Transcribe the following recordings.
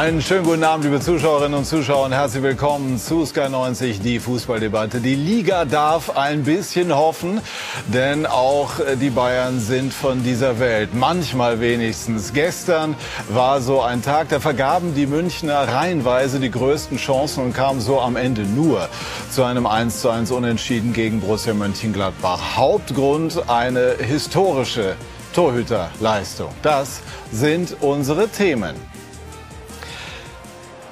Einen schönen guten Abend, liebe Zuschauerinnen und Zuschauer, und herzlich willkommen zu Sky 90, die Fußballdebatte. Die Liga darf ein bisschen hoffen, denn auch die Bayern sind von dieser Welt. Manchmal wenigstens. Gestern war so ein Tag, da vergaben die Münchner reihenweise die größten Chancen und kamen so am Ende nur zu einem 1 zu 1 Unentschieden gegen Borussia Mönchengladbach. Hauptgrund eine historische Torhüterleistung. Das sind unsere Themen.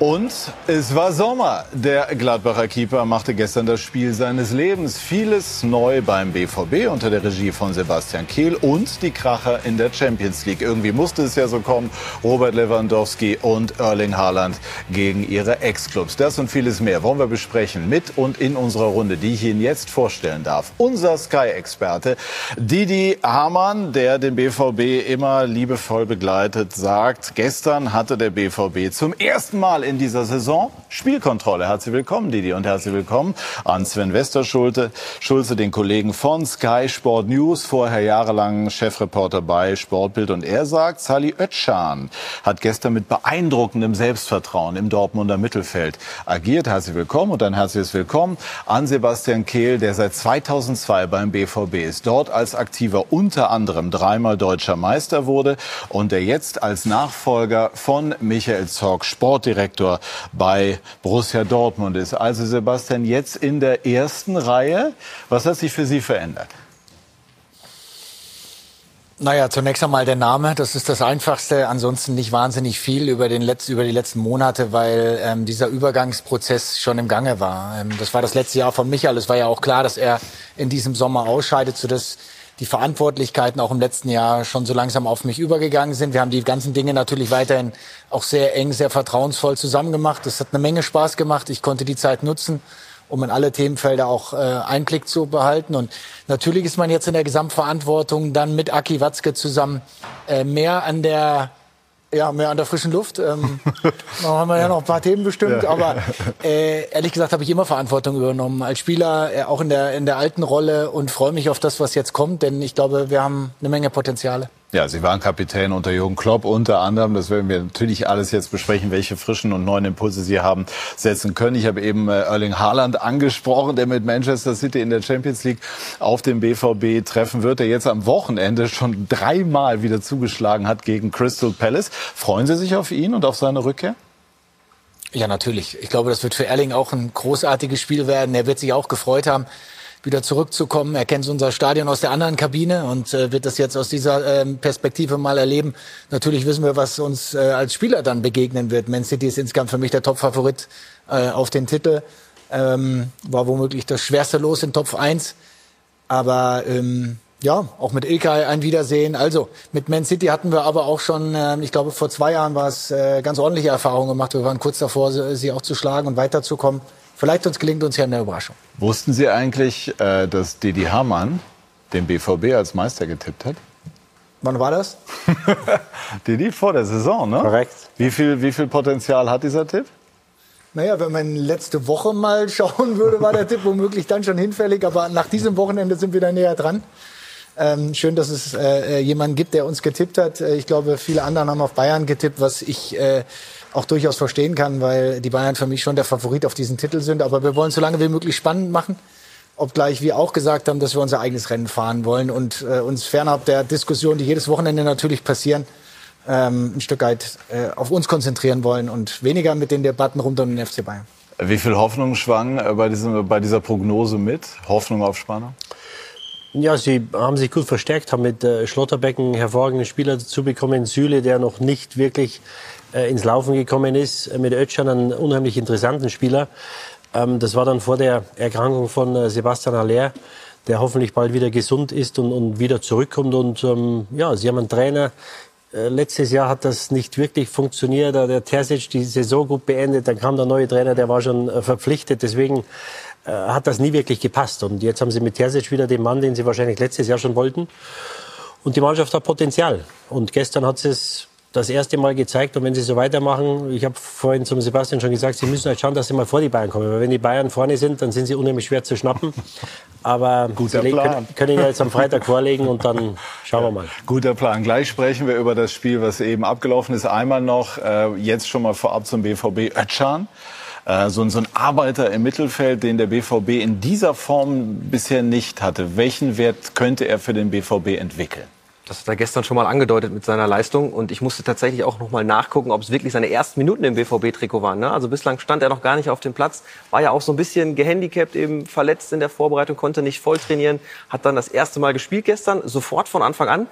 Und es war Sommer. Der Gladbacher Keeper machte gestern das Spiel seines Lebens. Vieles neu beim BVB unter der Regie von Sebastian Kehl und die Kracher in der Champions League. Irgendwie musste es ja so kommen. Robert Lewandowski und Erling Haaland gegen ihre Ex-Clubs. Das und vieles mehr wollen wir besprechen mit und in unserer Runde, die ich Ihnen jetzt vorstellen darf. Unser Sky-Experte Didi Hamann, der den BVB immer liebevoll begleitet, sagt, gestern hatte der BVB zum ersten Mal in dieser Saison Spielkontrolle. Herzlich willkommen, Didi, und herzlich willkommen an Sven Westerschulte, Schulze, den Kollegen von Sky Sport News, vorher jahrelang Chefreporter bei Sportbild. Und er sagt, Sally Oetschan hat gestern mit beeindruckendem Selbstvertrauen im Dortmunder Mittelfeld agiert. Herzlich willkommen und ein herzliches Willkommen an Sebastian Kehl, der seit 2002 beim BVB ist. Dort als Aktiver unter anderem dreimal deutscher Meister wurde und der jetzt als Nachfolger von Michael Zorg Sportdirektor Direktor bei Borussia Dortmund ist. Also Sebastian, jetzt in der ersten Reihe. Was hat sich für Sie verändert? Naja, zunächst einmal der Name, das ist das Einfachste. Ansonsten nicht wahnsinnig viel über, den Letz-, über die letzten Monate, weil ähm, dieser Übergangsprozess schon im Gange war. Ähm, das war das letzte Jahr von Michael. Es war ja auch klar, dass er in diesem Sommer ausscheidet, sodass die Verantwortlichkeiten auch im letzten Jahr schon so langsam auf mich übergegangen sind. Wir haben die ganzen Dinge natürlich weiterhin auch sehr eng, sehr vertrauensvoll zusammen gemacht. Das hat eine Menge Spaß gemacht. Ich konnte die Zeit nutzen, um in alle Themenfelder auch äh, Einblick zu behalten. Und natürlich ist man jetzt in der Gesamtverantwortung dann mit Aki Watzke zusammen äh, mehr an der ja, mehr an der frischen Luft. Ähm, da haben wir ja noch ein paar Themen bestimmt, aber äh, ehrlich gesagt habe ich immer Verantwortung übernommen als Spieler, äh, auch in der in der alten Rolle und freue mich auf das, was jetzt kommt, denn ich glaube, wir haben eine Menge Potenziale. Ja, Sie waren Kapitän unter Jürgen Klopp unter anderem. Das werden wir natürlich alles jetzt besprechen, welche frischen und neuen Impulse Sie haben setzen können. Ich habe eben äh, Erling Haaland angesprochen, der mit Manchester City in der Champions League auf dem BVB treffen wird, der jetzt am Wochenende schon dreimal wieder zugeschlagen hat gegen Crystal Palace. Freuen Sie sich auf ihn und auf seine Rückkehr? Ja, natürlich. Ich glaube, das wird für Erling auch ein großartiges Spiel werden. Er wird sich auch gefreut haben wieder zurückzukommen. Er kennt unser Stadion aus der anderen Kabine und äh, wird das jetzt aus dieser ähm, Perspektive mal erleben. Natürlich wissen wir, was uns äh, als Spieler dann begegnen wird. Man City ist insgesamt für mich der Top-Favorit äh, auf den Titel. Ähm, war womöglich das schwerste Los in Top 1. Aber ähm, ja, auch mit Ilkay ein Wiedersehen. Also mit Man City hatten wir aber auch schon, äh, ich glaube vor zwei Jahren war es äh, ganz ordentliche Erfahrungen gemacht. Wir waren kurz davor, sie auch zu schlagen und weiterzukommen. Vielleicht uns gelingt uns ja eine Überraschung. Wussten Sie eigentlich, äh, dass Didi Hamann den BVB als Meister getippt hat? Wann war das? Didi vor der Saison, ne? Korrekt. Wie viel, wie viel Potenzial hat dieser Tipp? Naja, wenn man letzte Woche mal schauen würde, war der Tipp womöglich dann schon hinfällig. Aber nach diesem Wochenende sind wir da näher dran. Ähm, schön, dass es äh, jemanden gibt, der uns getippt hat. Äh, ich glaube, viele anderen haben auf Bayern getippt, was ich äh, auch durchaus verstehen kann, weil die Bayern für mich schon der Favorit auf diesen Titel sind. Aber wir wollen so lange wie möglich spannend machen. Obgleich wir auch gesagt haben, dass wir unser eigenes Rennen fahren wollen und äh, uns fernab der Diskussion, die jedes Wochenende natürlich passieren, ähm, ein Stück weit äh, auf uns konzentrieren wollen und weniger mit den Debatten rund um den FC Bayern. Wie viel Hoffnung schwang äh, bei, diesem, bei dieser Prognose mit? Hoffnung auf Spannung? Ja, sie haben sich gut verstärkt, haben mit äh, Schlotterbecken hervorragende Spieler dazu bekommen. Süle, der noch nicht wirklich äh, ins Laufen gekommen ist, mit Ötschan einen unheimlich interessanten Spieler. Ähm, das war dann vor der Erkrankung von äh, Sebastian Aller, der hoffentlich bald wieder gesund ist und, und wieder zurückkommt. Und ähm, ja, sie haben einen Trainer. Äh, letztes Jahr hat das nicht wirklich funktioniert. Da der Terzic die Saison gut beendet, dann kam der neue Trainer, der war schon äh, verpflichtet. Deswegen äh, hat das nie wirklich gepasst. Und jetzt haben sie mit Terzic wieder den Mann, den sie wahrscheinlich letztes Jahr schon wollten. Und die Mannschaft hat Potenzial. Und gestern hat sie es das erste Mal gezeigt. Und wenn sie so weitermachen, ich habe vorhin zum Sebastian schon gesagt, sie müssen halt schauen, dass sie mal vor die Bayern kommen. Weil wenn die Bayern vorne sind, dann sind sie unheimlich schwer zu schnappen. Aber Guter sie Plan. können, können ja jetzt am Freitag vorlegen und dann schauen wir mal. Guter Plan. Gleich sprechen wir über das Spiel, was eben abgelaufen ist. Einmal noch, äh, jetzt schon mal vorab zum BVB Ötschan. Äh, so, so ein Arbeiter im Mittelfeld, den der BVB in dieser Form bisher nicht hatte. Welchen Wert könnte er für den BVB entwickeln? Das hat er gestern schon mal angedeutet mit seiner Leistung. Und ich musste tatsächlich auch noch mal nachgucken, ob es wirklich seine ersten Minuten im BVB-Trikot waren. Ne? Also bislang stand er noch gar nicht auf dem Platz. War ja auch so ein bisschen gehandicapt, eben verletzt in der Vorbereitung, konnte nicht voll trainieren. Hat dann das erste Mal gespielt gestern, sofort von Anfang an.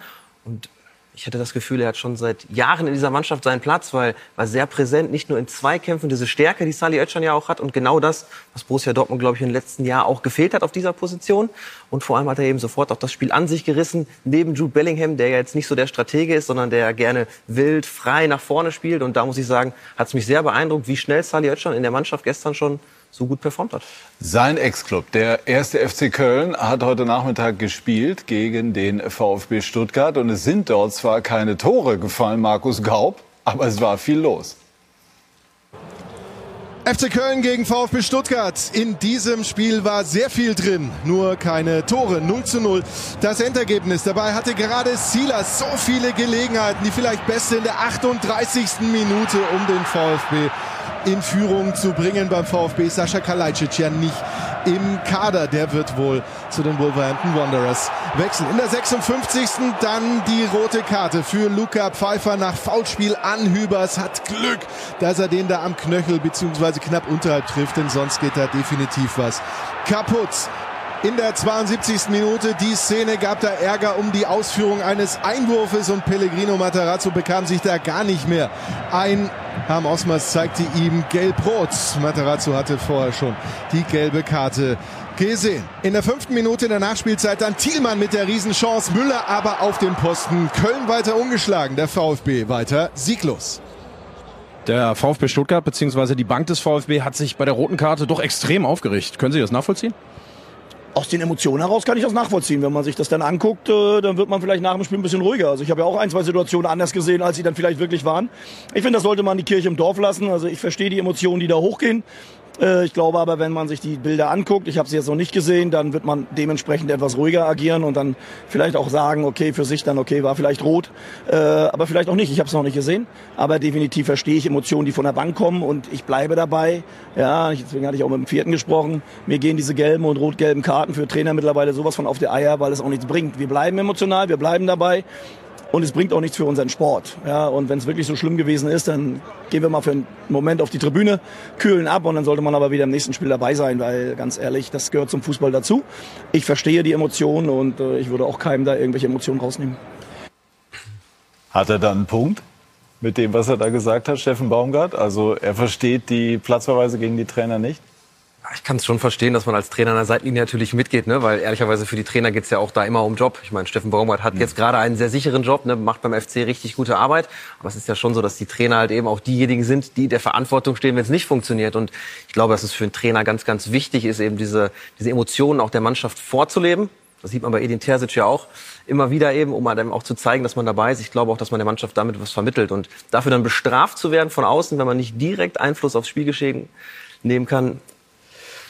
Und ich hatte das Gefühl, er hat schon seit Jahren in dieser Mannschaft seinen Platz, weil war sehr präsent, nicht nur in Zweikämpfen, diese Stärke, die Sali Özcan ja auch hat und genau das, was Borussia Dortmund, glaube ich, im letzten Jahr auch gefehlt hat auf dieser Position. Und vor allem hat er eben sofort auch das Spiel an sich gerissen, neben Jude Bellingham, der ja jetzt nicht so der Stratege ist, sondern der gerne wild, frei nach vorne spielt. Und da muss ich sagen, hat es mich sehr beeindruckt, wie schnell Sali Özcan in der Mannschaft gestern schon so gut performt hat. Sein Ex-Club, der erste FC Köln, hat heute Nachmittag gespielt gegen den VfB Stuttgart. Und es sind dort zwar keine Tore gefallen, Markus Gaub, aber es war viel los. FC Köln gegen VfB Stuttgart. In diesem Spiel war sehr viel drin, nur keine Tore. 0 zu 0. Das Endergebnis. Dabei hatte gerade Silas so viele Gelegenheiten. Die vielleicht beste in der 38. Minute, um den VfB in Führung zu bringen. Beim VfB Sascha Kalajdzic ja nicht im Kader. Der wird wohl zu den Wolverhampton Wanderers wechseln. In der 56. dann die rote Karte für Luca Pfeiffer nach Foulspiel an Hübers. Hat Glück, dass er den da am Knöchel bzw. knapp unterhalb trifft, denn sonst geht da definitiv was kaputt. In der 72. Minute die Szene gab da Ärger um die Ausführung eines Einwurfes und Pellegrino Matarazzo bekam sich da gar nicht mehr ein. Harm Osmers zeigte ihm gelb-rot. Matarazzo hatte vorher schon die gelbe Karte gesehen. In der fünften Minute in der Nachspielzeit dann Thielmann mit der Riesenchance, Müller aber auf dem Posten. Köln weiter ungeschlagen, der VfB weiter sieglos. Der VfB Stuttgart bzw. die Bank des VfB hat sich bei der roten Karte doch extrem aufgeregt. Können Sie das nachvollziehen? Aus den Emotionen heraus kann ich das nachvollziehen. Wenn man sich das dann anguckt, äh, dann wird man vielleicht nach dem Spiel ein bisschen ruhiger. Also ich habe ja auch ein, zwei Situationen anders gesehen, als sie dann vielleicht wirklich waren. Ich finde, das sollte man die Kirche im Dorf lassen. Also ich verstehe die Emotionen, die da hochgehen. Äh, ich glaube aber, wenn man sich die Bilder anguckt, ich habe sie jetzt noch nicht gesehen, dann wird man dementsprechend etwas ruhiger agieren und dann vielleicht auch sagen, okay, für sich dann, okay, war vielleicht rot, äh, aber vielleicht auch nicht. Ich habe es noch nicht gesehen, aber definitiv verstehe ich Emotionen, die von der Bank kommen und ich bleibe dabei. Ja, deswegen hatte ich auch mit dem Vierten gesprochen. Mir gehen diese gelben und rot-gelben Karten für Trainer mittlerweile sowas von auf die Eier, weil es auch nichts bringt. Wir bleiben emotional, wir bleiben dabei. Und es bringt auch nichts für unseren Sport. Ja, und wenn es wirklich so schlimm gewesen ist, dann gehen wir mal für einen Moment auf die Tribüne, kühlen ab und dann sollte man aber wieder im nächsten Spiel dabei sein, weil ganz ehrlich, das gehört zum Fußball dazu. Ich verstehe die Emotionen und äh, ich würde auch keinem da irgendwelche Emotionen rausnehmen. Hat er dann einen Punkt mit dem, was er da gesagt hat, Steffen Baumgart? Also er versteht die Platzverweise gegen die Trainer nicht? Ich kann es schon verstehen, dass man als Trainer an der Seitlinie natürlich mitgeht, ne? weil ehrlicherweise für die Trainer geht's ja auch da immer um Job. Ich meine, Steffen Baumgart hat jetzt gerade einen sehr sicheren Job, ne? macht beim FC richtig gute Arbeit. Aber es ist ja schon so, dass die Trainer halt eben auch diejenigen sind, die der Verantwortung stehen, wenn es nicht funktioniert. Und ich glaube, dass es für einen Trainer ganz, ganz wichtig ist, eben diese, diese Emotionen auch der Mannschaft vorzuleben. Das sieht man bei Edin Terzic ja auch immer wieder eben, um halt eben auch zu zeigen, dass man dabei ist. Ich glaube auch, dass man der Mannschaft damit was vermittelt. Und dafür dann bestraft zu werden von außen, wenn man nicht direkt Einfluss aufs Spielgeschehen nehmen kann,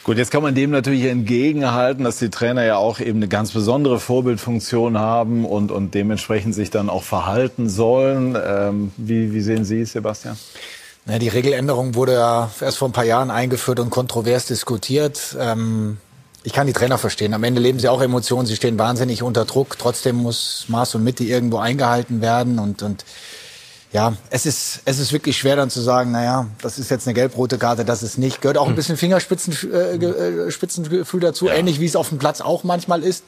Gut, jetzt kann man dem natürlich entgegenhalten, dass die Trainer ja auch eben eine ganz besondere Vorbildfunktion haben und, und dementsprechend sich dann auch verhalten sollen. Ähm, wie, wie sehen Sie es, Sebastian? Na, die Regeländerung wurde ja erst vor ein paar Jahren eingeführt und kontrovers diskutiert. Ähm, ich kann die Trainer verstehen. Am Ende leben sie auch Emotionen. Sie stehen wahnsinnig unter Druck. Trotzdem muss Maß und Mitte irgendwo eingehalten werden und, und ja, es ist, es ist wirklich schwer dann zu sagen, naja, das ist jetzt eine gelb-rote Karte, das ist nicht. Gehört auch ein bisschen Fingerspitzengefühl äh, Spitzengefühl dazu, ja. ähnlich wie es auf dem Platz auch manchmal ist.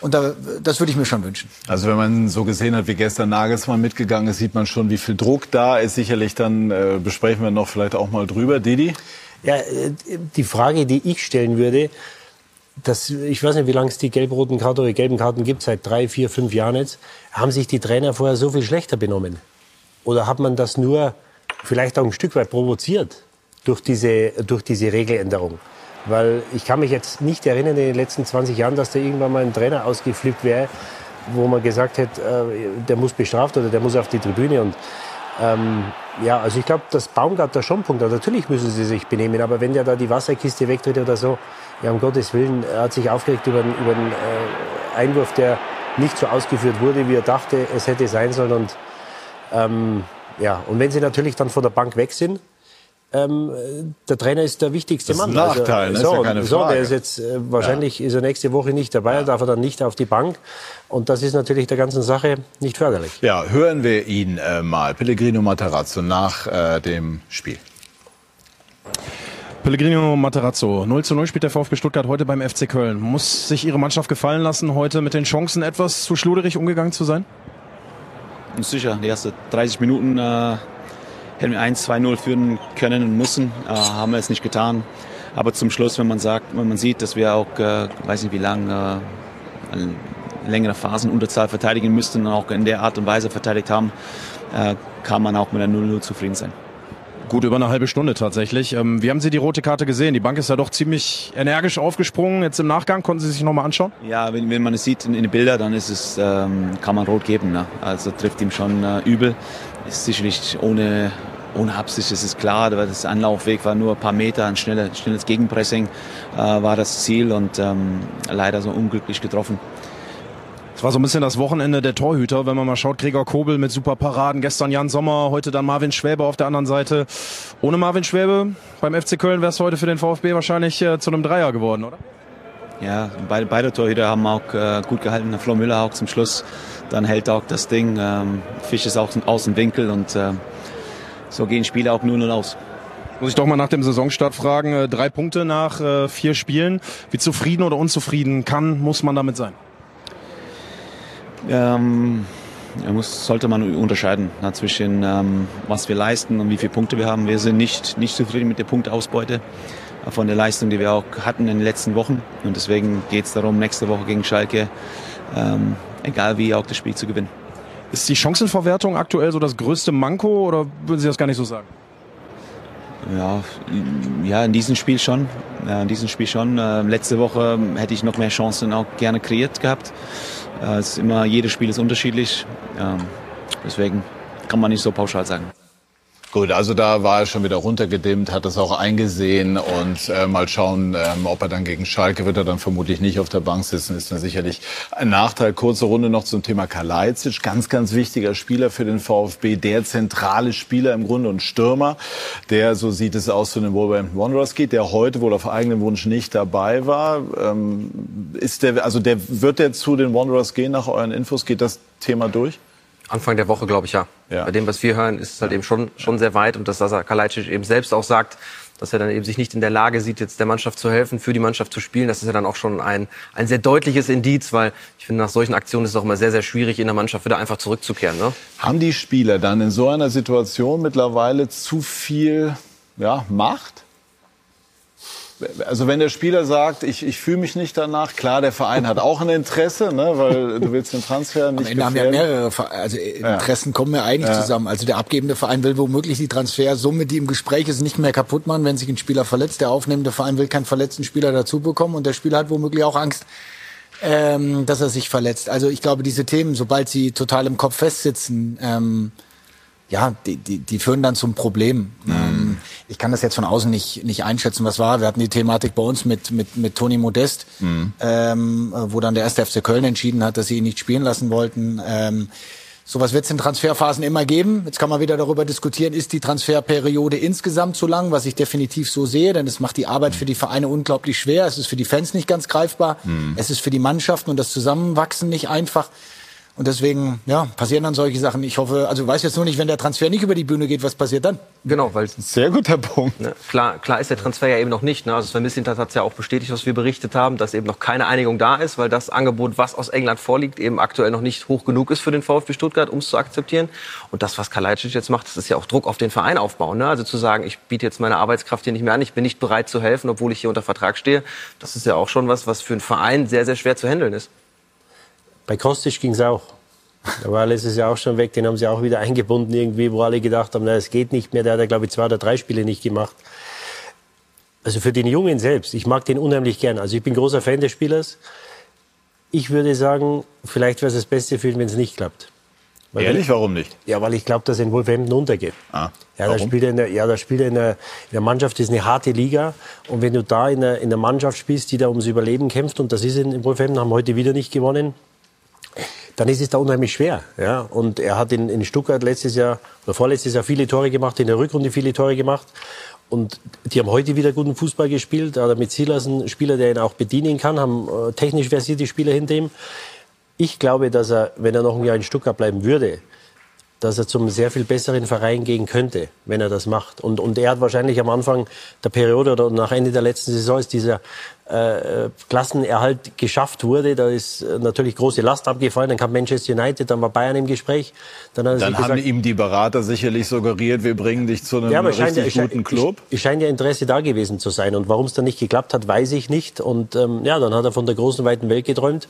Und da, das würde ich mir schon wünschen. Also wenn man so gesehen hat, wie gestern Nagelsmann mitgegangen ist, sieht man schon, wie viel Druck da ist. Sicherlich dann äh, besprechen wir noch vielleicht auch mal drüber. Didi? Ja, äh, die Frage, die ich stellen würde, das, ich weiß nicht, wie lange es die gelb-roten Karten oder gelben Karten gibt, seit drei, vier, fünf Jahren jetzt. Haben sich die Trainer vorher so viel schlechter benommen? Oder hat man das nur vielleicht auch ein Stück weit provoziert durch diese, durch diese Regeländerung? Weil ich kann mich jetzt nicht erinnern in den letzten 20 Jahren, dass da irgendwann mal ein Trainer ausgeflippt wäre, wo man gesagt hätte, äh, der muss bestraft oder der muss auf die Tribüne. Und ähm, ja, also ich glaube, dass Baumgart da schon einen Punkt. Natürlich müssen sie sich benehmen, aber wenn der da die Wasserkiste wegtritt oder so, ja, um Gottes Willen, er hat sich aufgeregt über, über einen äh, Einwurf, der nicht so ausgeführt wurde, wie er dachte, es hätte sein sollen. Und, ähm, ja, und wenn sie natürlich dann von der Bank weg sind, ähm, der Trainer ist der wichtigste das ist Mann. Ein Nachteil, also, so, ist ja keine so, Frage. der ist jetzt äh, wahrscheinlich ja. ist er nächste Woche nicht dabei, ja. darf er dann nicht auf die Bank. Und das ist natürlich der ganzen Sache nicht förderlich. Ja, hören wir ihn äh, mal, Pellegrino Matarazzo, nach äh, dem Spiel. Pellegrino Materazzo. 0 zu 0 spielt der VfB Stuttgart heute beim FC Köln. Muss sich Ihre Mannschaft gefallen lassen, heute mit den Chancen etwas zu schluderig umgegangen zu sein? Sicher, die ersten 30 Minuten äh, hätten wir 1-2-0 führen können und müssen, äh, haben wir es nicht getan. Aber zum Schluss, wenn man sagt, wenn man sieht, dass wir auch, äh, weiß nicht wie lange, äh, längere Phasen Unterzahl verteidigen müssten und auch in der Art und Weise verteidigt haben, äh, kann man auch mit der 0-0 zufrieden sein. Gut über eine halbe Stunde tatsächlich. Ähm, wie haben Sie die rote Karte gesehen? Die Bank ist ja doch ziemlich energisch aufgesprungen. Jetzt im Nachgang konnten Sie sich noch mal anschauen? Ja, wenn, wenn man es sieht in, in den Bildern, dann ist es, ähm, kann man rot geben. Ne? Also trifft ihm schon äh, übel. Ist sicherlich ohne, ohne Absicht, das ist klar. Aber das Anlaufweg war nur ein paar Meter. Ein schnelles, schnelles Gegenpressing äh, war das Ziel und ähm, leider so unglücklich getroffen. War so ein bisschen das Wochenende der Torhüter, wenn man mal schaut, Gregor Kobel mit super Paraden, gestern Jan Sommer, heute dann Marvin Schwäbe auf der anderen Seite. Ohne Marvin Schwäbe beim FC Köln wäre es heute für den VfB wahrscheinlich äh, zu einem Dreier geworden, oder? Ja, beide, beide Torhüter haben auch äh, gut gehalten. Flo Müller auch zum Schluss. Dann hält auch das Ding. Ähm, Fisch ist auch aus dem Winkel und äh, so gehen Spiele auch nur 0 aus. Muss ich doch mal nach dem Saisonstart fragen. Äh, drei Punkte nach äh, vier Spielen. Wie zufrieden oder unzufrieden kann, muss man damit sein? Ähm, muss, sollte man unterscheiden na, zwischen ähm, was wir leisten und wie viele Punkte wir haben. Wir sind nicht, nicht zufrieden mit der Punktausbeute von der Leistung, die wir auch hatten in den letzten Wochen. Und deswegen geht es darum, nächste Woche gegen Schalke, ähm, egal wie, auch das Spiel zu gewinnen. Ist die Chancenverwertung aktuell so das größte Manko oder würden Sie das gar nicht so sagen? Ja, ja, in diesem Spiel schon. Ja, in diesem Spiel schon. Äh, letzte Woche hätte ich noch mehr Chancen auch gerne kreiert gehabt. Äh, es ist immer, jedes Spiel ist unterschiedlich. Ähm, deswegen kann man nicht so pauschal sagen. Gut, also da war er schon wieder runtergedimmt, hat das auch eingesehen und äh, mal schauen, ähm, ob er dann gegen Schalke wird er dann vermutlich nicht auf der Bank sitzen, ist dann sicherlich ein Nachteil. Kurze Runde noch zum Thema Kalajdzic, ganz, ganz wichtiger Spieler für den VfB, der zentrale Spieler im Grunde und Stürmer, der, so sieht es aus, zu den Wolverhampton Wanderers geht, der heute wohl auf eigenen Wunsch nicht dabei war. Ähm, ist der, also der, wird der zu den Wanderers gehen nach euren Infos? Geht das Thema durch? Anfang der Woche, glaube ich, ja. ja. Bei dem, was wir hören, ist es halt eben schon, schon sehr weit. Und dass Sasa Kalajdzic eben selbst auch sagt, dass er dann eben sich nicht in der Lage sieht, jetzt der Mannschaft zu helfen, für die Mannschaft zu spielen. Das ist ja dann auch schon ein, ein sehr deutliches Indiz, weil ich finde, nach solchen Aktionen ist es auch immer sehr, sehr schwierig, in der Mannschaft wieder einfach zurückzukehren. Ne? Haben die Spieler dann in so einer Situation mittlerweile zu viel ja, Macht? Also wenn der Spieler sagt, ich, ich fühle mich nicht danach, klar, der Verein hat auch ein Interesse, ne, weil du willst den Transfer nicht Am Ende haben ja mehrere also Interessen ja. kommen ja eigentlich ja. zusammen. Also der abgebende Verein will womöglich die Transfersumme, die im Gespräch ist, nicht mehr kaputt machen, wenn sich ein Spieler verletzt. Der aufnehmende Verein will keinen verletzten Spieler dazu bekommen und der Spieler hat womöglich auch Angst, ähm, dass er sich verletzt. Also ich glaube, diese Themen, sobald sie total im Kopf festsitzen, ähm, ja, die, die, die führen dann zum Problem. Mhm. Ähm, ich kann das jetzt von außen nicht, nicht einschätzen, was war. Wir hatten die Thematik bei uns mit, mit, mit Toni Modest, mhm. ähm, wo dann der erste FC Köln entschieden hat, dass sie ihn nicht spielen lassen wollten. Ähm, Sowas wird es in Transferphasen immer geben. Jetzt kann man wieder darüber diskutieren, ist die Transferperiode insgesamt zu lang, was ich definitiv so sehe, denn es macht die Arbeit für die Vereine unglaublich schwer. Es ist für die Fans nicht ganz greifbar. Mhm. Es ist für die Mannschaften und das Zusammenwachsen nicht einfach. Und deswegen, ja, passieren dann solche Sachen. Ich hoffe, also weiß jetzt nur nicht, wenn der Transfer nicht über die Bühne geht, was passiert dann? Genau, weil sehr guter Punkt. Ne, klar, klar ist der Transfer ja eben noch nicht. Ne? Also Sven Mislintat hat es ja auch bestätigt, was wir berichtet haben, dass eben noch keine Einigung da ist, weil das Angebot, was aus England vorliegt, eben aktuell noch nicht hoch genug ist für den VfB Stuttgart, um es zu akzeptieren. Und das, was Kalajdzic jetzt macht, das ist ja auch Druck auf den Verein aufbauen. Ne? Also zu sagen, ich biete jetzt meine Arbeitskraft hier nicht mehr an, ich bin nicht bereit zu helfen, obwohl ich hier unter Vertrag stehe, das ist ja auch schon was, was für einen Verein sehr, sehr schwer zu handeln ist. Bei Kostic ging es auch. Der war letztes Jahr auch schon weg, den haben sie auch wieder eingebunden irgendwie, wo alle gedacht haben, na, es geht nicht mehr. Der hat ja, glaube ich, zwei oder drei Spiele nicht gemacht. Also für den Jungen selbst, ich mag den unheimlich gern. Also ich bin großer Fan des Spielers. ich würde sagen, vielleicht wäre es das Beste für ihn, wenn es nicht klappt. Weil Ehrlich, warum nicht? Ja, weil ich glaube, dass er in Wolverhampton untergeht. Ah, ja, da spielt er in der, ja, da spielt er in der, in der Mannschaft, das ist eine harte Liga. Und wenn du da in der, in der Mannschaft spielst, die da ums Überleben kämpft, und das ist in, in Wolverhampton, haben heute wieder nicht gewonnen, dann ist es da unheimlich schwer. Ja? Und er hat in, in Stuttgart letztes Jahr oder vorletztes Jahr viele Tore gemacht, in der Rückrunde viele Tore gemacht. Und die haben heute wieder guten Fußball gespielt. Da hat er mit Silas einen Spieler, der ihn auch bedienen kann, haben äh, technisch versierte Spieler hinter ihm. Ich glaube, dass er, wenn er noch ein Jahr in Stuttgart bleiben würde, dass er zum sehr viel besseren Verein gehen könnte, wenn er das macht. Und, und er hat wahrscheinlich am Anfang der Periode oder nach Ende der letzten Saison, als dieser äh, Klassenerhalt geschafft wurde, da ist natürlich große Last abgefallen. Dann kam Manchester United, dann war Bayern im Gespräch. Dann, dann gesagt, haben ihm die Berater sicherlich suggeriert, wir bringen dich zu einem ja, richtig scheint, guten Club. Es scheint ja Interesse da gewesen zu sein. Und warum es dann nicht geklappt hat, weiß ich nicht. Und ähm, ja, dann hat er von der großen, weiten Welt geträumt.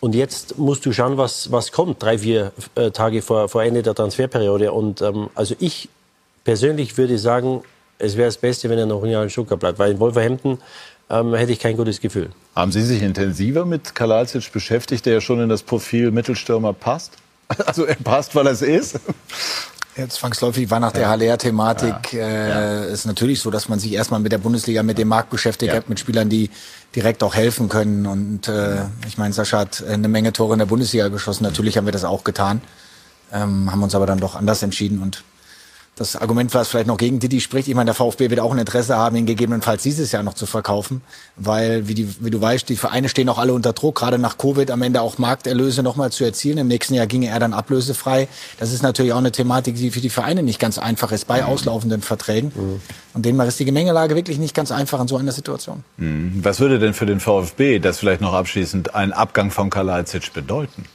Und jetzt musst du schauen, was, was kommt, drei, vier äh, Tage vor, vor Ende der Transferperiode. Und ähm, also ich persönlich würde sagen, es wäre das Beste, wenn er noch ein Jahr in Stuttgart bleibt. Weil in Wolverhampton ähm, hätte ich kein gutes Gefühl. Haben Sie sich intensiver mit Kalajdzic beschäftigt, der ja schon in das Profil Mittelstürmer passt? Also er passt, weil er es ist? Jetzt zwangsläufig war nach der Haller-Thematik ja. äh, ja. ist natürlich so, dass man sich erstmal mit der Bundesliga, mit dem Markt beschäftigt hat, mit Spielern, die direkt auch helfen können. Und äh, ich meine, Sascha hat eine Menge Tore in der Bundesliga geschossen. Natürlich haben wir das auch getan, ähm, haben uns aber dann doch anders entschieden und das Argument, was vielleicht noch gegen Didi spricht, ich meine, der VfB wird auch ein Interesse haben, ihn gegebenenfalls dieses Jahr noch zu verkaufen, weil, wie, die, wie du weißt, die Vereine stehen auch alle unter Druck, gerade nach Covid am Ende auch Markterlöse nochmal zu erzielen. Im nächsten Jahr ginge er dann ablösefrei. Das ist natürlich auch eine Thematik, die für die Vereine nicht ganz einfach ist bei auslaufenden Verträgen. Mhm. Und demnach ist die Gemengelage wirklich nicht ganz einfach in so einer Situation. Mhm. Was würde denn für den VfB das vielleicht noch abschließend ein Abgang von Kalajdzic bedeuten?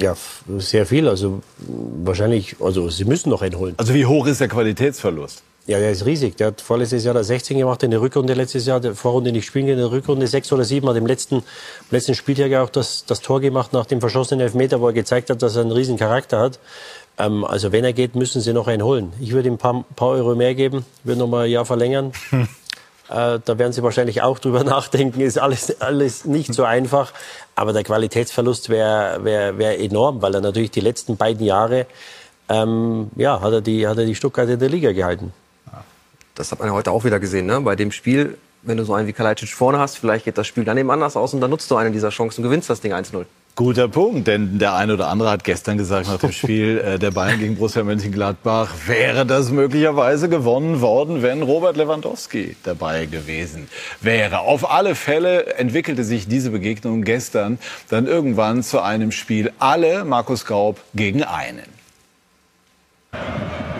Ja, sehr viel. Also wahrscheinlich, also sie müssen noch einen holen. Also wie hoch ist der Qualitätsverlust? Ja, der ist riesig. Der hat vorletztes Jahr 16 gemacht in der Rückrunde, letztes Jahr der Vorrunde nicht spielen in der Rückrunde 6 oder 7, hat im letzten, letzten Spieltag auch das, das Tor gemacht nach dem verschossenen Elfmeter, wo er gezeigt hat, dass er einen riesen Charakter hat. Ähm, also wenn er geht, müssen sie noch einen holen. Ich würde ihm ein paar, paar Euro mehr geben, würde noch mal ein Jahr verlängern. Äh, da werden Sie wahrscheinlich auch drüber nachdenken. Ist alles, alles nicht so einfach. Aber der Qualitätsverlust wäre wär, wär enorm, weil er natürlich die letzten beiden Jahre, ähm, ja, hat er die, hat er die Stuttgart in der Liga gehalten. Das hat man ja heute auch wieder gesehen, ne? Bei dem Spiel, wenn du so einen wie Kalajdzic vorne hast, vielleicht geht das Spiel dann eben anders aus und dann nutzt du eine dieser Chancen und gewinnst das Ding 1-0. Guter Punkt, denn der eine oder andere hat gestern gesagt nach dem Spiel äh, der Bayern gegen Borussia Mönchengladbach, wäre das möglicherweise gewonnen worden, wenn Robert Lewandowski dabei gewesen wäre. Auf alle Fälle entwickelte sich diese Begegnung gestern dann irgendwann zu einem Spiel alle Markus Gaub gegen einen.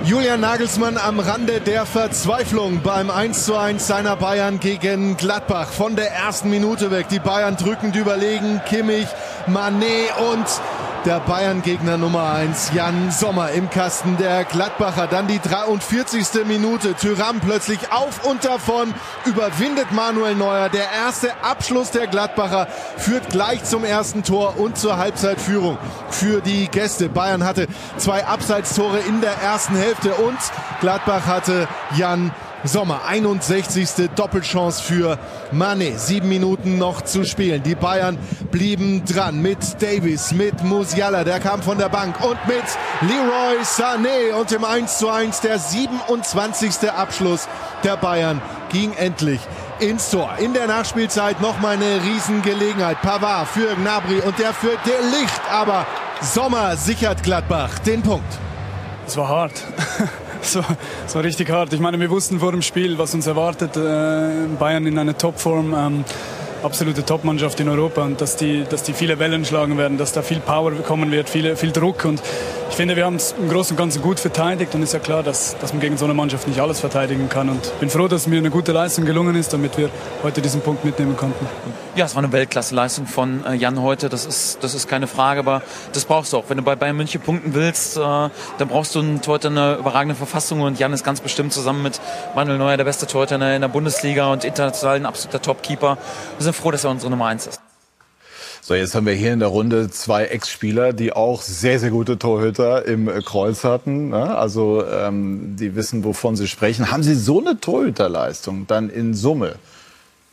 Julian Nagelsmann am Rande der Verzweiflung beim 1:1 seiner Bayern gegen Gladbach. Von der ersten Minute weg. Die Bayern drückend überlegen. Kimmich, Manet und der Bayern-Gegner Nummer 1, Jan Sommer im Kasten der Gladbacher. Dann die 43. Minute. Tyram plötzlich auf und davon, überwindet Manuel Neuer. Der erste Abschluss der Gladbacher führt gleich zum ersten Tor und zur Halbzeitführung für die Gäste. Bayern hatte zwei Abseitstore in der ersten Hälfte und Gladbach hatte Jan Sommer, 61. Doppelchance für Mane. Sieben Minuten noch zu spielen. Die Bayern blieben dran mit Davis, mit Musiala, der kam von der Bank und mit Leroy Sané. Und im 1 zu 1 der 27. Abschluss der Bayern ging endlich ins Tor. In der Nachspielzeit nochmal eine Riesengelegenheit. Pavard für Gnabry und der für der Licht. Aber Sommer sichert Gladbach den Punkt. Es war hart. so, so richtig hart. Ich meine, wir wussten vor dem Spiel, was uns erwartet. Äh, Bayern in einer Topform. Ähm, absolute Topmannschaft in Europa und dass die, dass die viele Wellen schlagen werden, dass da viel Power kommen wird, viel, viel Druck und ich finde, wir haben es im Großen und Ganzen gut verteidigt und ist ja klar, dass, dass man gegen so eine Mannschaft nicht alles verteidigen kann und bin froh, dass mir eine gute Leistung gelungen ist, damit wir heute diesen Punkt mitnehmen konnten. Ja, es war eine Weltklasse-Leistung von äh, Jan heute, das ist, das ist keine Frage, aber das brauchst du auch. Wenn du bei Bayern München punkten willst, äh, dann brauchst du einen Torhüter eine überragende Verfassung und Jan ist ganz bestimmt zusammen mit Manuel Neuer der beste Torhüter in der Bundesliga und international ein absoluter Topkeeper. Wir sind froh, dass er unsere Nummer eins ist. So, jetzt haben wir hier in der Runde zwei Ex-Spieler, die auch sehr, sehr gute Torhüter im Kreuz hatten. Ne? Also ähm, die wissen, wovon sie sprechen. Haben Sie so eine Torhüterleistung dann in Summe